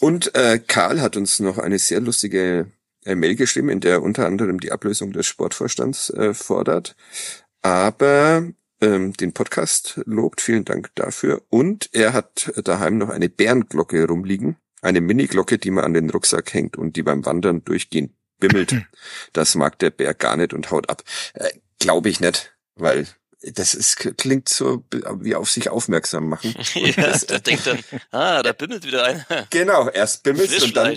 Und äh, Karl hat uns noch eine sehr lustige äh, Mail geschrieben, in der unter anderem die Ablösung des Sportvorstands äh, fordert, aber ähm, den Podcast lobt. Vielen Dank dafür. Und er hat daheim noch eine Bärenglocke rumliegen, eine Mini-Glocke, die man an den Rucksack hängt und die beim Wandern durchgehend bimmelt. Das mag der Bär gar nicht und haut ab. Äh, Glaube ich nicht, weil das ist, klingt so wie auf sich aufmerksam machen. ja, der denkt dann, ah, da bimmelt wieder einer. Genau, erst bimmelst und dann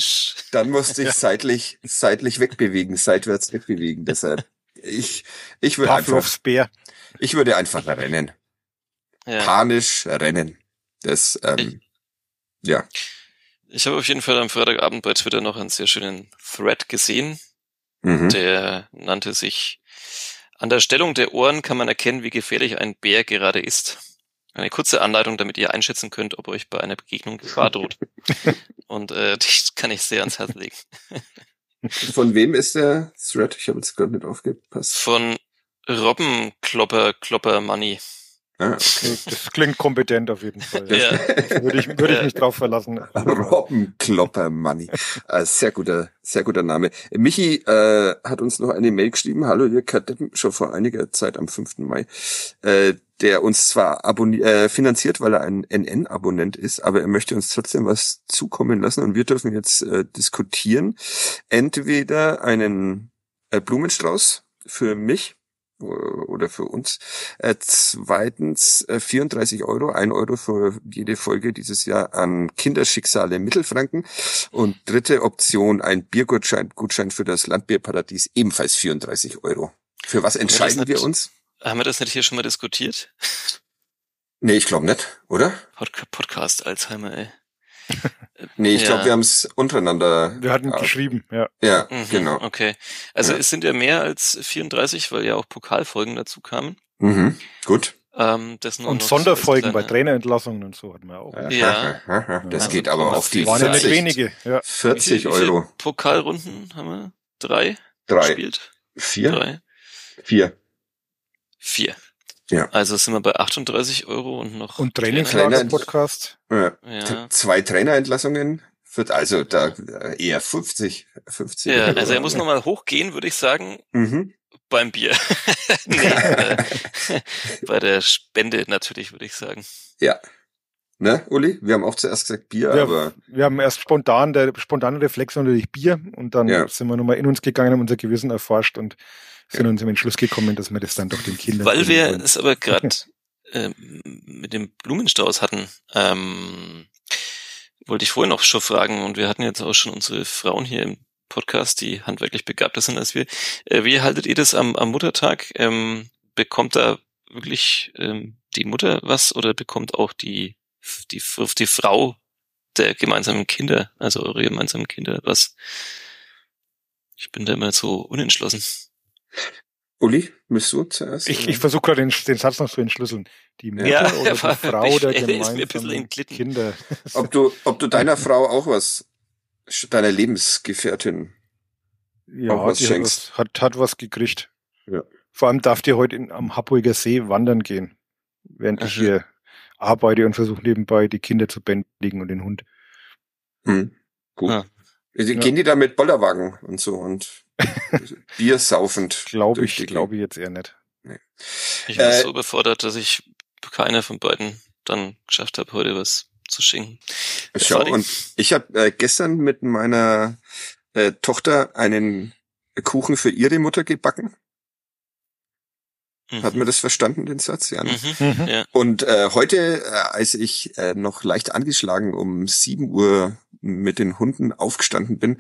dann musste ich seitlich, seitlich wegbewegen, seitwärts wegbewegen. Deshalb, ich, ich würde einfach, Pavlovs Bär. ich würde einfach rennen. Ja. Panisch rennen. Das, ähm, ja. Ich habe auf jeden Fall am Freitagabend bei Twitter noch einen sehr schönen Thread gesehen, Mhm. der nannte sich An der Stellung der Ohren kann man erkennen, wie gefährlich ein Bär gerade ist. Eine kurze Anleitung, damit ihr einschätzen könnt, ob euch bei einer Begegnung Gefahr droht. Und äh, die kann ich sehr ans Herz legen. Von wem ist der Thread? Ich habe jetzt gerade nicht aufgepasst. Von Robbenklopper Klopper Money. Ah, okay. Das klingt kompetent auf jeden Fall. Ja. Würde ich, würde ich mich drauf verlassen. Robbenklopper Money. Äh, sehr guter, sehr guter Name. Michi äh, hat uns noch eine Mail geschrieben. Hallo, ihr Kadetten, schon vor einiger Zeit am 5. Mai. Äh, der uns zwar äh, finanziert, weil er ein NN-Abonnent ist, aber er möchte uns trotzdem was zukommen lassen und wir dürfen jetzt äh, diskutieren. Entweder einen äh, Blumenstrauß für mich oder für uns. Äh, zweitens äh, 34 Euro, 1 Euro für jede Folge dieses Jahr an Kinderschicksale Mittelfranken. Und dritte Option, ein Biergutschein Gutschein für das Landbierparadies, ebenfalls 34 Euro. Für was entscheiden nicht- wir uns? Haben wir das nicht hier schon mal diskutiert? Nee, ich glaube nicht, oder? Pod Podcast Alzheimer, ey. Nee, ich Ja. glaube, wir haben es untereinander. Wir hatten äh, geschrieben, ja. Ja, Mhm, genau. Okay. Also Ja. es sind ja mehr als 34, weil ja auch Pokalfolgen dazu kamen. Mhm. Gut. Ähm, Und so Sonderfolgen bei Trainerentlassungen und so hatten wir auch. Ja. Das Ja. geht aber auf die Waren ja nicht 40, wenige. Ja. 40 Wie viel- wie viel Euro. Pokalrunden haben wir? Drei Drei. gespielt? Vier? Drei? Vier. Vier. Ja. Also sind wir bei 38 Euro und noch. Und Trainer- Trainingslager-Podcast. Ja. Ja. Zwei Trainerentlassungen. Wird also da eher 50. 50 Ja, also er muss nochmal hochgehen, würde ich sagen, Mhm. beim Bier. nee, äh, bei der Spende natürlich, würde ich sagen. Ja. Ne, Uli? Wir haben auch zuerst gesagt Bier, Ja. aber Wir haben erst spontan, der spontane Reflex war natürlich Bier und dann Ja. sind wir nochmal in uns gegangen, haben unser Gewissen erforscht und sind uns im Entschluss gekommen, dass wir das dann doch den Kindern Weil wir wollen. es aber gerade ähm, mit dem Blumenstrauß hatten, ähm, wollte ich vorhin auch schon fragen, und wir hatten jetzt auch schon unsere Frauen hier im Podcast, die handwerklich begabter sind als wir. Äh, wie haltet ihr das am, am Muttertag? Ähm, bekommt da wirklich ähm, die Mutter was oder bekommt auch die, die, die Frau der gemeinsamen Kinder, also eure gemeinsamen Kinder, was? Ich bin da immer so unentschlossen. Uli, bist du zuerst? Ich, ich versuche gerade den, den Satz noch zu entschlüsseln. Die Mutter Ja, oder die Frau der ich- er ist mir ein bisschen gemeinsamen entglitten. Kinder. ob du, ob du deiner Frau auch was, deiner Lebensgefährtin, Ja, auch was hat schenkst. was, hat, hat was gekriegt. Ja. Vor allem darf die heute in, am Hamburger See wandern gehen, während ich Aha. hier arbeite und versuche nebenbei die Kinder zu bändigen und den Hund. hm, gut. Ah. Gehen die da mit Bollerwagen und so und Bier saufend. Glaube ich, glaube ich jetzt eher nicht. Ich war Äh, so überfordert, dass ich keiner von beiden dann geschafft habe, heute was zu schenken. Schau, und ich habe äh, gestern mit meiner äh, Tochter einen Kuchen für ihre Mutter gebacken. Mhm. Hat man das verstanden, den Satz? Ja. ne? Mhm. Mhm. Ja. Und äh, heute, äh, als ich äh, noch leicht angeschlagen um 7 Uhr mit den Hunden aufgestanden bin,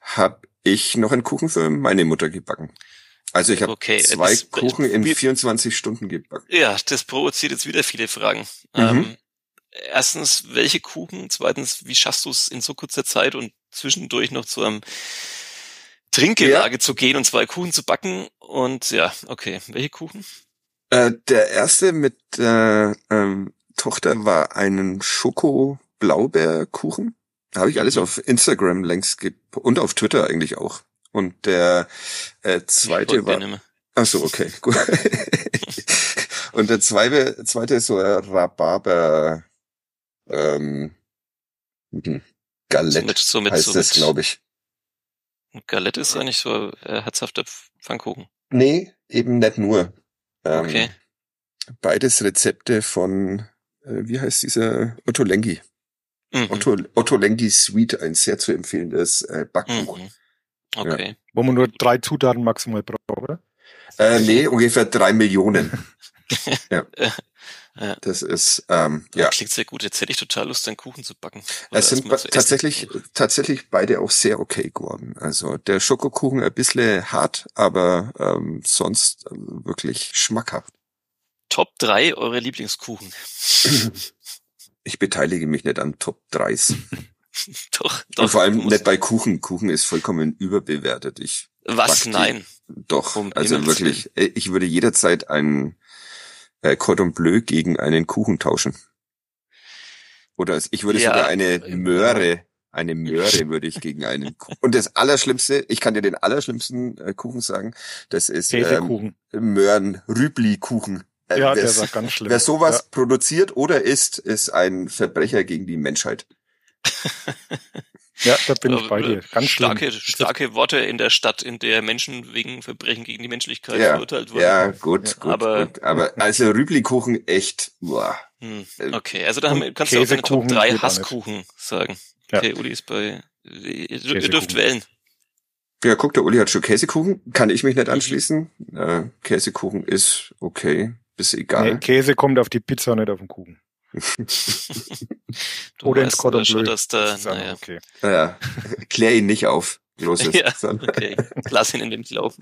habe ich noch einen Kuchen für meine Mutter gebacken. Also ich habe Okay, äh, zwei das- Kuchen in wir- 24 Stunden gebacken. ja, das provoziert jetzt wieder viele Fragen. Mhm. Ähm, erstens, welche Kuchen? Zweitens, wie schaffst du es in so kurzer Zeit und zwischendurch noch zu einem Trinkgelage zu gehen und zwei Kuchen zu backen? Und ja, okay, welche Kuchen? Äh, der erste mit der ähm, Tochter war einen Schoko-Blaubeerkuchen. Habe ich alles auf Instagram längst ge und auf Twitter eigentlich auch. Und der äh, zweite war. Ach so, okay, gut. Und der zweite, zweite ist so ein Rhabarber ähm, hm, Galette Somit, somit, heißt somit. das, glaube ich. Galette ist eigentlich so äh, herzhafter Pfannkuchen. Nee, eben nicht nur. Ähm, Okay. Beides Rezepte von, äh, wie heißt dieser Otto Lengi? Mhm. Otto, Otto Lengi Sweet, ein sehr zu empfehlendes äh, Backbuch. Mhm. Okay. Wo man nur drei Zutaten maximal braucht, oder? Äh, nee, ungefähr drei Millionen. ja. Ja. Das ist, ähm, ja. Klingt sehr gut. Jetzt hätte ich total Lust, einen Kuchen zu backen. Es sind essen. tatsächlich, tatsächlich beide auch sehr okay geworden. Also der Schokokuchen ein bisschen hart, aber ähm, sonst wirklich schmackhaft. Top drei eure Lieblingskuchen. Ich beteilige mich nicht an Top 3s. doch, doch. Und vor allem nicht bei Kuchen. Kuchen ist vollkommen überbewertet. Ich Was? Nein. doch, Um also wirklich, äh, ich würde jederzeit ein äh, Cordon Bleu gegen einen Kuchen tauschen. Oder ich würde Ja. sogar eine Möhre, eine Möhre würde ich gegen einen Kuchen. Und das Allerschlimmste, ich kann dir den allerschlimmsten äh, Kuchen sagen, das ist ähm. Möhren-Rübli-Kuchen. Äh, ja, wer, der war ganz schlimm. wer sowas produziert oder isst, ist ein Verbrecher gegen die Menschheit. Ja, ja da bin ich bei dir. Ganz starke, schlimm. starke Worte in der Stadt, in der Menschen wegen Verbrechen gegen die Menschlichkeit Ja, verurteilt wurden. Ja, gut, gut, Aber- gut. Aber also Rübli-Kuchen echt, boah. Hm, Äh, okay, also da haben, kannst du auch deine Top Käsekuchen 3 geht auch nicht. Hasskuchen sagen. Ja. Okay, Uli ist bei, ihr, ihr dürft wählen. Ja, guck, der Uli hat schon Käsekuchen. Kann ich mich Mhm. nicht anschließen. Äh, Käsekuchen ist okay, ist egal. Nee, Käse kommt auf die Pizza, nicht auf den Kuchen. Du Oder ins Cordon Bleu. dass da, Das naja. okay. Ja, klär ihn nicht auf. Los ist. Ja, okay. Lass ihn in dem Glauben.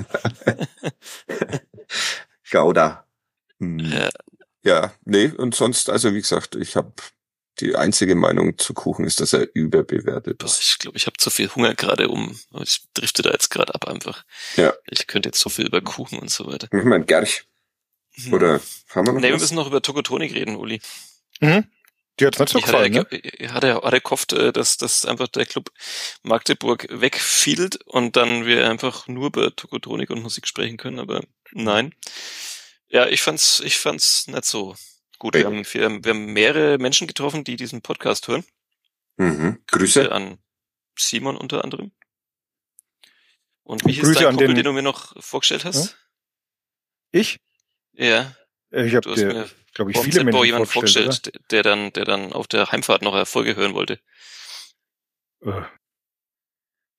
Gouda. Hm. Ja. Ja, nee, und sonst, also wie gesagt, ich habe die einzige Meinung zu Kuchen ist, dass er überbewertet ist. ich glaube, ich habe zu viel Hunger gerade um. Ich drifte da jetzt gerade ab einfach. Ja. Ich könnte jetzt so viel über Kuchen und so weiter. Ich meine, Gerch. Hm. Oder haben wir noch Nee, wir was? müssen noch über Tokotronik reden, Uli. Mhm. Die hat's nicht so Ich hatte, gefallen, ne? ich hatte, hatte gehofft, äh, dass, dass einfach der Club Magdeburg wegfielt und dann wir einfach nur über Tokotronik und Musik sprechen können, aber nein. Ja, ich fand's, ich fand's nicht so gut. Wir Ja. haben, wir, wir haben mehrere Menschen getroffen, die diesen Podcast hören. Mhm. Grüße. An Simon unter anderem. Und wie hieß Grüße dein an Kumpel, den- den du mir noch vorgestellt hast? Ich? Ja, Äh, Ich habe du hast dir, mir glaube ich, viele Menschen jemanden vorgestellt, vorgestellt, der dann, der dann auf der Heimfahrt noch eine Folge hören wollte. Äh.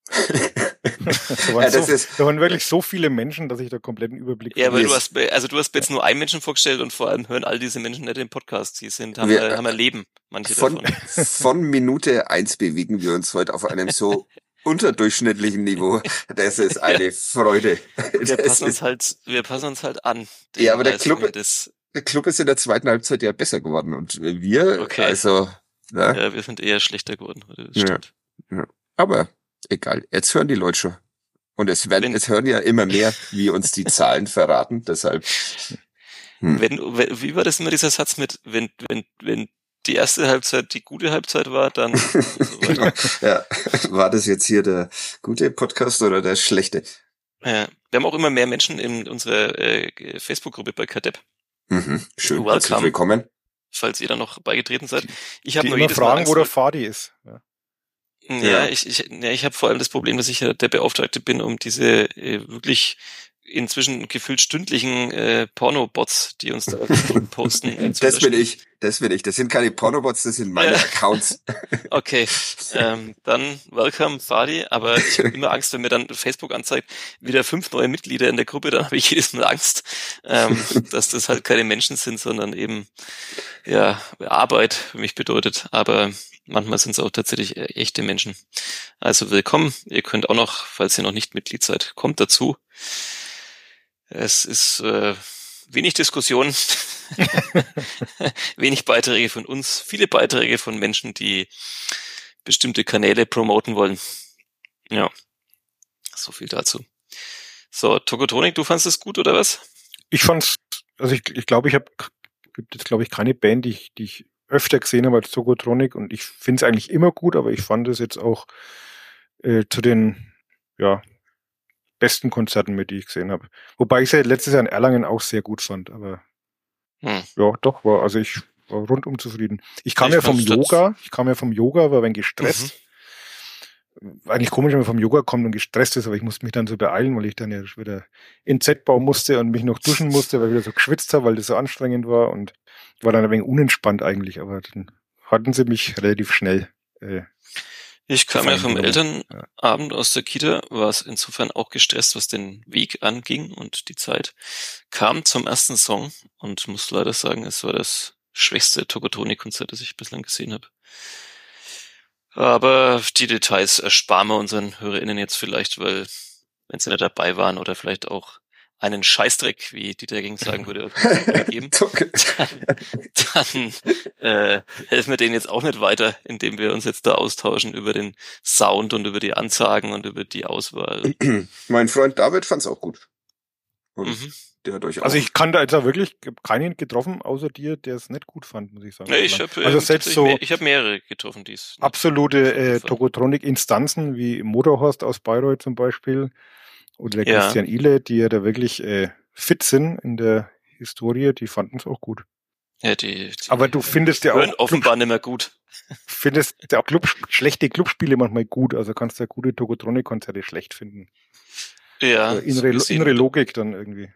Da ja, waren, das so, ist, da waren wirklich so viele Menschen, dass ich da kompletten Überblick Ja, aber Yes. du hast, also du hast jetzt nur einen Menschen vorgestellt und vor allem hören all diese Menschen nicht den Podcast. Sie sind, haben, wir, haben ein Leben, manche von, davon. von Minute eins bewegen wir uns heute auf einem so unterdurchschnittlichen Niveau. Das ist eine Freude. Wir passen uns halt, wir passen uns halt an. Ja, aber der Club- Des, der Club ist in der zweiten Halbzeit ja besser geworden und wir, Okay. also, ja, ja, wir sind eher schlechter geworden Ja. stimmt. aber egal. Jetzt hören die Leute schon. Und es werden, Wenn- es hören ja immer mehr, wie uns die Zahlen verraten. Deshalb, hm. Wenn, wie war das immer dieser Satz mit, wenn, wenn, wenn die erste Halbzeit die gute Halbzeit war, dann weiter. ja, war das jetzt hier der gute Podcast oder der schlechte? ja. Wir haben auch immer mehr Menschen in unserer äh, Facebook-Gruppe bei Kadepp, Mhm, schön. Welcome. Herzlich willkommen. falls ihr da noch beigetreten seid. Ich habe nur immer jedes Mal fragen, Angst, wo der Fadi ist. Ja. Ja, Ja. ich, ich, ja, ich habe vor allem das Problem, dass ich ja der Beauftragte bin, um diese äh, wirklich inzwischen gefühlt stündlichen äh, Porno-Bots, die uns da posten. äh, Das bin ich, das bin ich. Das sind keine Pornobots, das sind meine Ja. Accounts. Okay, ähm, dann welcome, Fadi. Aber ich habe immer Angst, wenn mir dann Facebook anzeigt, wieder fünf neue Mitglieder in der Gruppe, dann habe ich jedes Mal Angst, ähm, dass das halt keine Menschen sind, sondern eben ja Arbeit für mich bedeutet. Aber manchmal sind es auch tatsächlich äh, echte Menschen. Also willkommen. Ihr könnt auch noch, falls ihr noch nicht Mitglied seid, kommt dazu. Es ist äh, wenig Diskussion, wenig Beiträge von uns, viele Beiträge von Menschen, die bestimmte Kanäle promoten wollen. Ja, so viel dazu. So, Tokotronic, du fandest es gut oder was? Ich fand's, also ich, ich glaube, ich habe, gibt jetzt glaube ich keine Band, die ich, die ich öfter gesehen habe als Tokotronic und ich finde es eigentlich immer gut, aber ich fand es jetzt auch äh, zu den ja, besten Konzerten mit, die ich gesehen habe. Wobei ich es ja letztes Jahr in Erlangen auch sehr gut fand, aber Hm. ja, doch, war, also ich war rundum zufrieden. Ich kam Ich ja vom Yoga, ich kam ja vom Yoga, war ein gestresst. Eigentlich komisch, wenn man vom Yoga kommt und gestresst ist, aber ich musste mich dann so beeilen, weil ich dann ja wieder in Z-Bau musste und mich noch duschen musste, weil ich wieder so geschwitzt habe, weil das so anstrengend war und war dann ein wenig unentspannt eigentlich, aber dann hatten sie mich relativ schnell. Äh, Ich kam ja vom Elternabend aus der Kita, war es insofern auch gestresst, was den Weg anging und die Zeit. Kam zum ersten Song und muss leider sagen, es war das schwächste Tokotronic-Konzert, das ich bislang gesehen habe. Aber die Details ersparen wir unseren HörerInnen jetzt vielleicht, weil wenn sie nicht dabei waren oder vielleicht auch einen Scheißdreck, wie Dieter Ging sagen würde, geben, dann äh, helfen wir denen jetzt auch nicht weiter, indem wir uns jetzt da austauschen über den Sound und über die Ansagen und über die Auswahl. mein Freund David fand's auch gut. Und Mhm. der hat euch auch. also ich kann da jetzt auch wirklich keinen getroffen, außer dir, der es nicht gut fand, muss ich sagen. Ja, ich habe also selbst so ich hab mehrere getroffen, die es absolute äh, Fall. Tokotronic-Instanzen wie Motorhorst aus Bayreuth zum Beispiel oder der Ja. Christian Ile, die ja da wirklich äh, fit sind in der Historie, die fanden es auch gut. ja, die, die Aber du findest ja auch offenbar nicht mehr gut. findest ja auch Club, schlechte Clubspiele manchmal gut, also kannst du ja gute Tokotronic-Konzerte schlecht finden. Ja, Äh, so innere, gesehen, innere Logik dann irgendwie.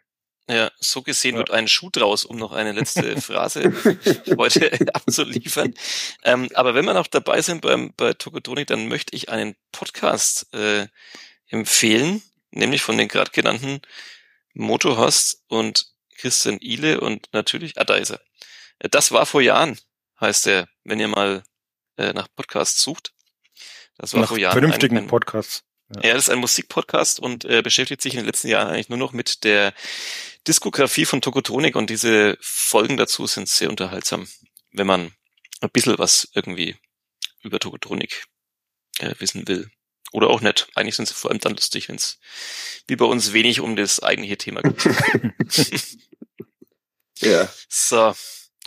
ja, so gesehen Ja. wird ein Schuh draus, um noch eine letzte Phrase heute abzuliefern. Ähm, aber wenn wir noch dabei sind beim, bei Tokotronic, dann möchte ich einen Podcast äh, empfehlen, nämlich von den gerade genannten Motorhorst und Christian Ile und natürlich, ah, da ist er. Äh, Das war vor Jahren, heißt er, wenn ihr mal äh, nach Podcasts sucht. Das war Nach vor Jahren. vernünftigen ein, ein, Podcasts. ja, das ist ein Musikpodcast und äh, beschäftigt sich in den letzten Jahren eigentlich nur noch mit der Diskografie von Tokotronik und diese Folgen dazu sind sehr unterhaltsam, wenn man ein bisschen was irgendwie über Tokotronik äh, wissen will. Oder auch nicht. Eigentlich sind sie vor allem dann lustig, wenn es wie bei uns wenig um das eigentliche Thema geht. ja. so,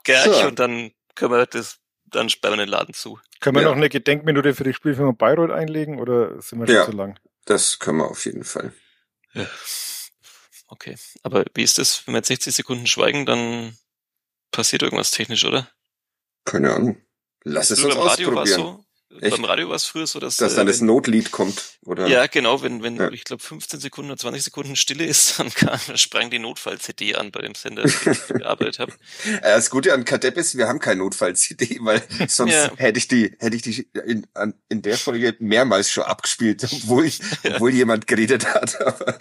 Gerch, So. und dann können wir das, dann sperren wir den Laden zu. Können wir Ja. noch eine Gedenkminute für die Spielfirma Bayreuth einlegen oder sind wir schon Ja. zu lang? Das können wir auf jeden Fall. Ja. Okay. Aber wie ist das, wenn wir jetzt 60 Sekunden schweigen, dann passiert irgendwas technisch, oder? Keine Ahnung. Lass es uns beim Radio war es ausprobieren. so. Echt? Beim Radio war es früher so, dass, Dass äh, dann das wenn, Notlied kommt, oder? ja genau, wenn wenn Ja. ich glaube 15 Sekunden oder 20 Sekunden Stille ist, dann kam, sprang die Notfall-CD an bei dem Sender, den ich gearbeitet habe. Das Gute an Kadepp ist, wir haben kein Notfall-CD, weil sonst Ja. hätte ich die, hätte ich die in, an, in der Folge mehrmals schon abgespielt, obwohl, ich, obwohl jemand geredet hat. Aber,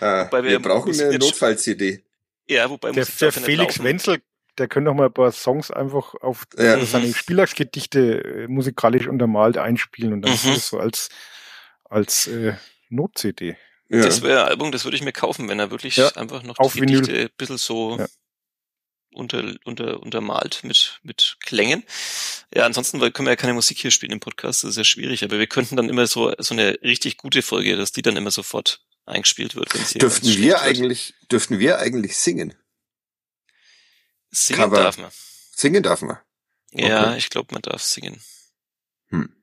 Äh, äh, wir wir brauchen eine Notfall-CD. ja, wobei Der, muss der Felix laufen. Wenzel, der könnte noch mal ein paar Songs einfach auf Ja. also seine Spielergedichte äh, musikalisch untermalt einspielen und dann Mhm. das so als, als äh, Not-CD. Ja. Das wäre ein Album, das würde ich mir kaufen, wenn er wirklich Ja, einfach noch auf die Vinyl. Gedichte ein bisschen so Ja. unter, unter, untermalt mit, mit Klängen. Ja, ansonsten weil können wir ja keine Musik hier spielen im Podcast, das ist ja schwierig, aber wir könnten dann immer so, so eine richtig gute Folge, dass die dann immer sofort eingespielt wird, wenn sie Dürften wir wird. eigentlich, dürften wir eigentlich singen? Singen Cover? darf man. Singen darf man. Ja, Okay. ich glaube, man darf singen. Hm.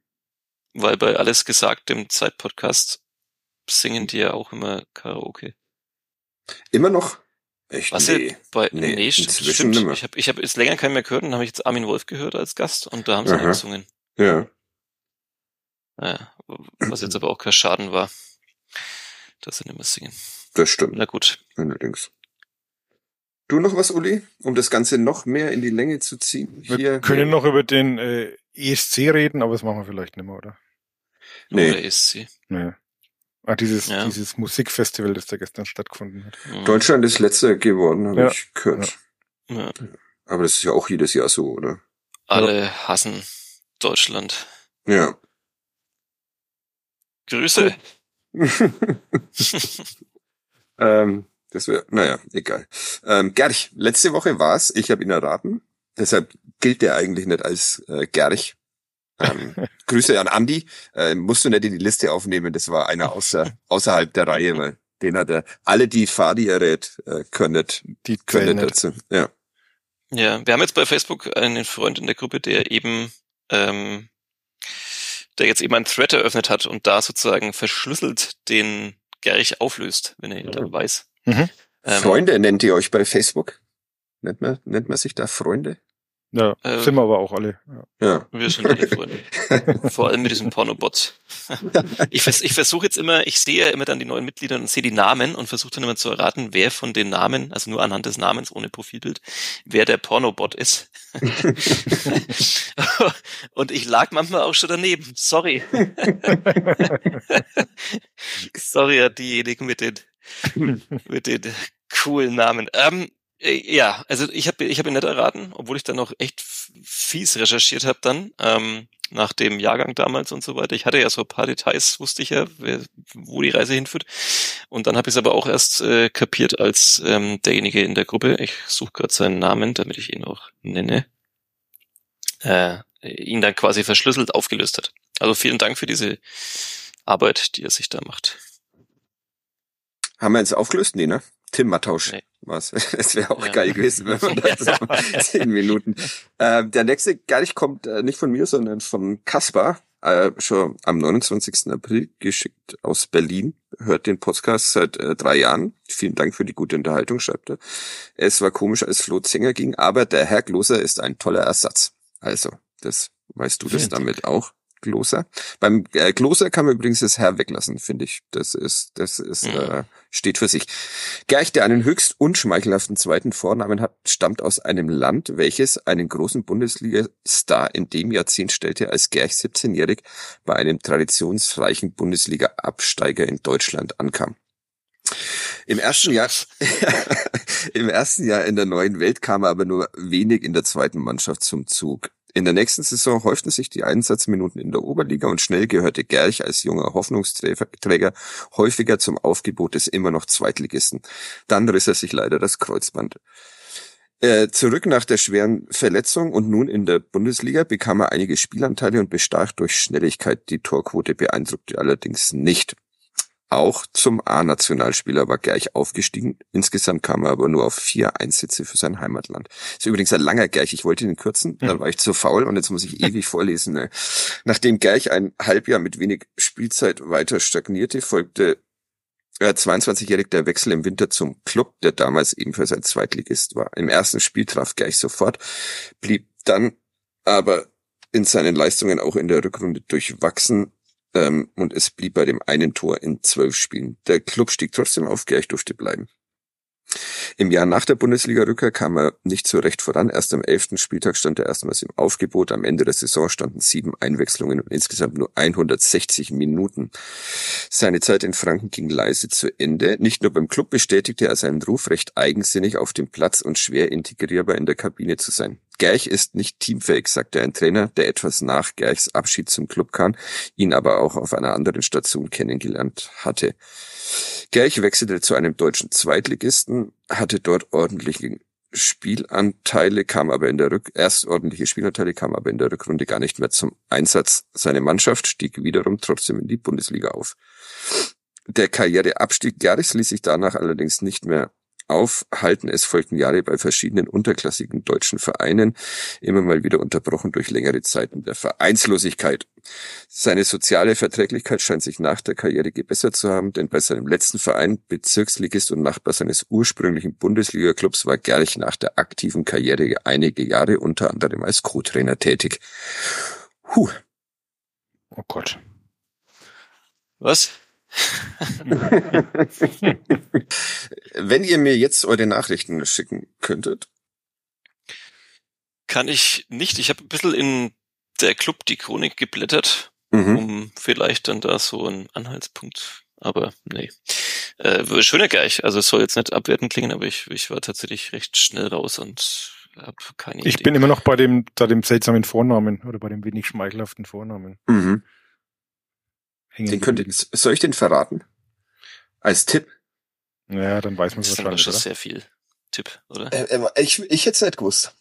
Weil bei Alles gesagt, dem Zeitpodcast, singen die ja auch immer Karaoke. Immer noch? Echt? Was nee. ja bei Nee, nee, inzwischen stimmt. nimmer. Ich habe ich hab jetzt länger keinen mehr gehört und dann habe ich jetzt Armin Wolf gehört als Gast und da haben sie gesungen. Ja. Ja, was jetzt aber auch kein Schaden war, dass sie nicht mehr singen. Das stimmt. Na gut. Allerdings. Du noch was, Uli, um das Ganze noch mehr in die Länge zu ziehen? Wir Hier, können noch über den äh, ESC reden, aber das machen wir vielleicht nicht mehr, oder? Nee. Oder ESC. Nee. Ah, dieses, Ja. dieses Musikfestival, das da gestern stattgefunden hat. Mhm. Deutschland ist letzter geworden, habe Ja. ich gehört. Ja. Aber das ist ja auch jedes Jahr so, oder? Alle hassen Deutschland. Ja. Grüße. ähm, das wäre, naja, egal. Ähm, Gerch, letzte Woche war's. Ich habe ihn erraten. Deshalb gilt der eigentlich nicht als äh, Gerch. Ähm, Grüße an Andi. Äh, musst du nicht in die Liste aufnehmen. Das war einer außer, außerhalb der Reihe, weil den hat er, alle, die Fadi errät, äh, können nicht, Die können dazu. Ja. Ja, wir haben jetzt bei Facebook einen Freund in der Gruppe, der eben, ähm, der jetzt eben einen Thread eröffnet hat und da sozusagen verschlüsselt den Gerich auflöst, wenn er ihn dann weiß. Mhm. Ähm, Freunde nennt ihr euch bei Facebook? Nennt man, nennt man sich da Freunde? Ja, Äh, sind wir aber auch alle. Ja. Ja. Wir sind alle Freunde. Vor allem mit diesem Pornobot. Ich, vers ich versuche jetzt immer, ich sehe ja immer dann die neuen Mitglieder und sehe die Namen und versuche dann immer zu erraten, wer von den Namen, also nur anhand des Namens ohne Profilbild, wer der Pornobot ist. und ich lag manchmal auch schon daneben. Sorry. Sorry an diejenigen mit den, mit den coolen Namen. Ähm, äh, ja, also ich habe ich hab ihn nicht erraten, obwohl ich dann noch echt fies recherchiert habe dann, ähm, nach dem Jahrgang damals und so weiter. Ich hatte ja so ein paar Details, wusste ich ja, wer, wo die Reise hinführt. Und dann habe ich es aber auch erst äh, kapiert als ähm, derjenige in der Gruppe, ich suche gerade seinen Namen, damit ich ihn auch nenne, äh, ihn dann quasi verschlüsselt aufgelöst hat. Also vielen Dank für diese Arbeit, die er sich da macht. Haben wir jetzt aufgelöst? Nee, ne? Tim Mattausch Nee. war's. Das wäre auch Ja. geil gewesen, wenn man das so zehn Minuten. Ähm, der nächste Gerich kommt äh, nicht von mir, sondern von Kaspar. Äh, schon am 29. April geschickt aus Berlin. Hört den Podcast seit äh, drei Jahren. Vielen Dank für die gute Unterhaltung, schreibt er. Es war komisch, als Flo Zenger ging, aber der Herr Gloser ist ein toller Ersatz. Also, das weißt du das Vielen Dank. damit auch, Gloser. Beim äh, Gloser kann man übrigens das Herr weglassen, finde ich. Das ist, das ist, Mhm. äh, steht für sich. Gerch, der einen höchst unschmeichelhaften zweiten Vornamen hat, stammt aus einem Land, welches einen großen Bundesliga-Star in dem Jahrzehnt stellte, als Gerch 17-jährig bei einem traditionsreichen Bundesliga-Absteiger in Deutschland ankam. Im ersten Jahr, im ersten Jahr in der neuen Welt kam er aber nur wenig in der zweiten Mannschaft zum Zug. In der nächsten Saison häuften sich die Einsatzminuten in der Oberliga und schnell gehörte Gerch als junger Hoffnungsträger häufiger zum Aufgebot des immer noch Zweitligisten. Dann riss er sich leider das Kreuzband. Äh, zurück nach der schweren Verletzung und nun in der Bundesliga bekam er einige Spielanteile und bestach durch Schnelligkeit. Die Torquote beeindruckte allerdings nicht. Auch zum A-Nationalspieler war Gerch aufgestiegen. Insgesamt kam er aber nur auf vier Einsätze für sein Heimatland. Ist übrigens ein langer Gerch. Ich wollte den kürzen, dann war ich zu faul und jetzt muss ich ewig vorlesen. Ne? Nachdem Gerch ein Halbjahr mit wenig Spielzeit weiter stagnierte, folgte äh, 22-jährig der Wechsel im Winter zum Club, der damals ebenfalls ein Zweitligist war. Im ersten Spiel traf Gerch sofort, blieb dann aber in seinen Leistungen auch in der Rückrunde durchwachsen ähm, und es blieb bei dem einen Tor in zwölf Spielen. Der Club stieg trotzdem auf, Gerch durfte bleiben. Im Jahr nach der Bundesliga-Rückkehr kam er nicht so recht voran. Erst am elften Spieltag stand er erstmals im Aufgebot. Am Ende der Saison standen sieben Einwechslungen und insgesamt nur 160 Minuten. Seine Zeit in Franken ging leise zu Ende. Nicht nur beim Club bestätigte er seinen Ruf, recht eigensinnig auf dem Platz und schwer integrierbar in der Kabine zu sein. Gerch ist nicht teamfähig, sagte ein Trainer, der etwas nach Gerchs Abschied zum Club kam, ihn aber auch auf einer anderen Station kennengelernt hatte. Gerch wechselte zu einem deutschen Zweitligisten, hatte dort ordentliche Spielanteile, kam aber in der Rück erst ordentliche Spielanteile, kam aber in der Rückrunde gar nicht mehr zum Einsatz. Seine Mannschaft stieg wiederum trotzdem in die Bundesliga auf. Der Karriereabstieg Gerchs ließ sich danach allerdings nicht mehr aufhalten. Es folgten Jahre bei verschiedenen unterklassigen deutschen Vereinen, immer mal wieder unterbrochen durch längere Zeiten der Vereinslosigkeit. Seine soziale Verträglichkeit scheint sich nach der Karriere gebessert zu haben, denn bei seinem letzten Verein, Bezirksligist und Nachbar seines ursprünglichen Bundesliga-Clubs, war Gerlich nach der aktiven Karriere einige Jahre unter anderem als Co-Trainer tätig. Huh, Oh Gott. Was? Wenn ihr mir jetzt eure Nachrichten schicken könntet. Kann ich nicht. Ich habe ein bisschen in der Club die Chronik geblättert, Mhm. um vielleicht dann da so einen Anhaltspunkt. Aber nee. Äh, schöner Geich. Also es soll jetzt nicht abwertend klingen, aber ich, ich war tatsächlich recht schnell raus und habe keine Ich Idee. bin immer noch bei dem, bei dem seltsamen Vornamen oder bei dem wenig schmeichelhaften Vornamen. Mhm. Hängen Den könnt soll ich den verraten? Als Tipp? Ja, dann weiß man das es ist dann aber wahrscheinlich, schon oder? sehr viel Tipp, oder? Äh, ich, ich hätte es nicht gewusst.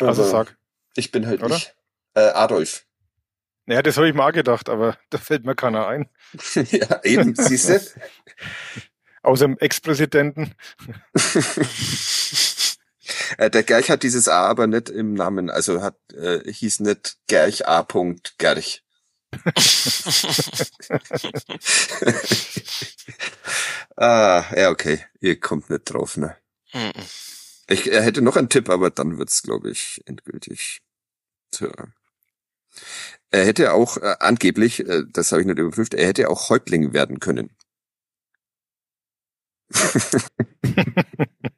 Also Aber sag. Ich bin halt Oder? nicht. Äh, Adolf. Ja, das habe ich mal gedacht, aber da fällt mir keiner ein. ja, eben, siehst du? Außer dem Ex-Präsidenten. äh, der Gerch hat dieses A aber nicht im Namen, also hat äh, hieß nicht Gerch A. Gerch. ah, ja, okay. Ihr kommt nicht drauf, ne? Mhm. Ich er hätte noch einen Tipp, aber dann wird's, glaube ich, endgültig. Tja. Er hätte auch äh, angeblich, äh, das habe ich nicht überprüft, er hätte auch Häuptling werden können.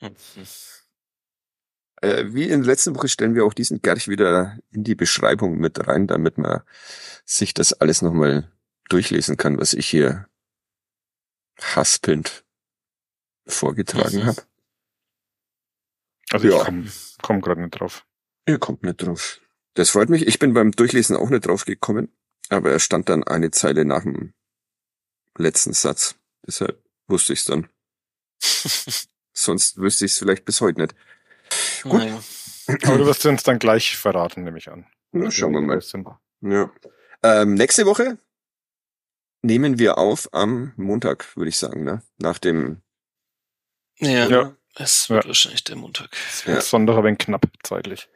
Äh, wie in der letzten Woche stellen wir auch diesen Gerch wieder in die Beschreibung mit rein, damit man sich das alles nochmal durchlesen kann, was ich hier haspelnd vorgetragen Mhm. habe. Also Ja. ich komme komm gerade nicht drauf. Ihr kommt nicht drauf. Das freut mich. Ich bin beim Durchlesen auch nicht drauf gekommen, aber er stand dann eine Zeile nach dem letzten Satz. Deshalb wusste ich's dann. Sonst wüsste ich's vielleicht bis heute nicht. Gut. Naja. Aber du wirst uns dann gleich verraten, nehme ich an. Na, schauen wir mal. Ja. Ähm, nächste Woche nehmen wir auf am Montag, würde ich sagen, ne? Nach dem Ja, Ja. es wird Ja. wahrscheinlich der Montag. Ja. Sonntag aber knapp zeitlich.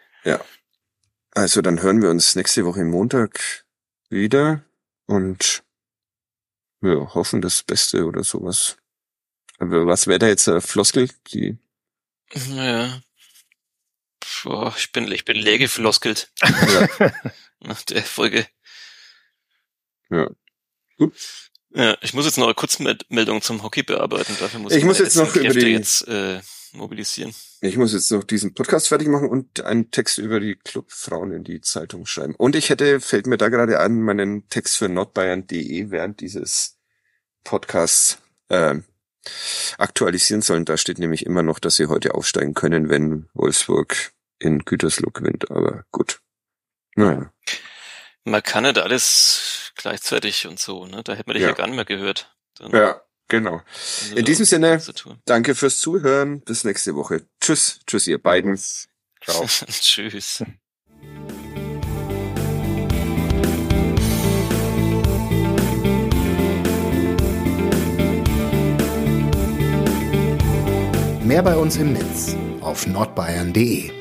Also dann hören wir uns nächste Woche Montag wieder und wir hoffen das Beste oder sowas. Aber was wäre da jetzt eine Floskel? Die Ja. Boah, ich bin, ich bin leer gefloskelt ja, nach der Folge. ja. Gut. Ja, ich muss jetzt noch eine Kurzmeldung zum Hockey bearbeiten. Dafür muss Ich ich muss jetzt noch über die- jetzt äh, mobilisieren. Ich muss jetzt noch diesen Podcast fertig machen und einen Text über die Clubfrauen in die Zeitung schreiben. Und ich hätte, fällt mir da gerade an, meinen Text für nordbayern.de während dieses Podcasts ähm, aktualisieren sollen. Da steht nämlich immer noch, dass sie heute aufsteigen können, wenn Wolfsburg in Gütersloh gewinnt. Aber gut. Naja. Man kann nicht alles gleichzeitig und so, ne? Da hätte man dich ja, Ja. gar nicht mehr gehört. Dann, Ja, genau. In diesem Sinne, danke fürs Zuhören. Bis nächste Woche. Tschüss. Tschüss, ihr beiden. Ciao. Tschüss. Mehr bei uns im Netz auf nordbayern.de.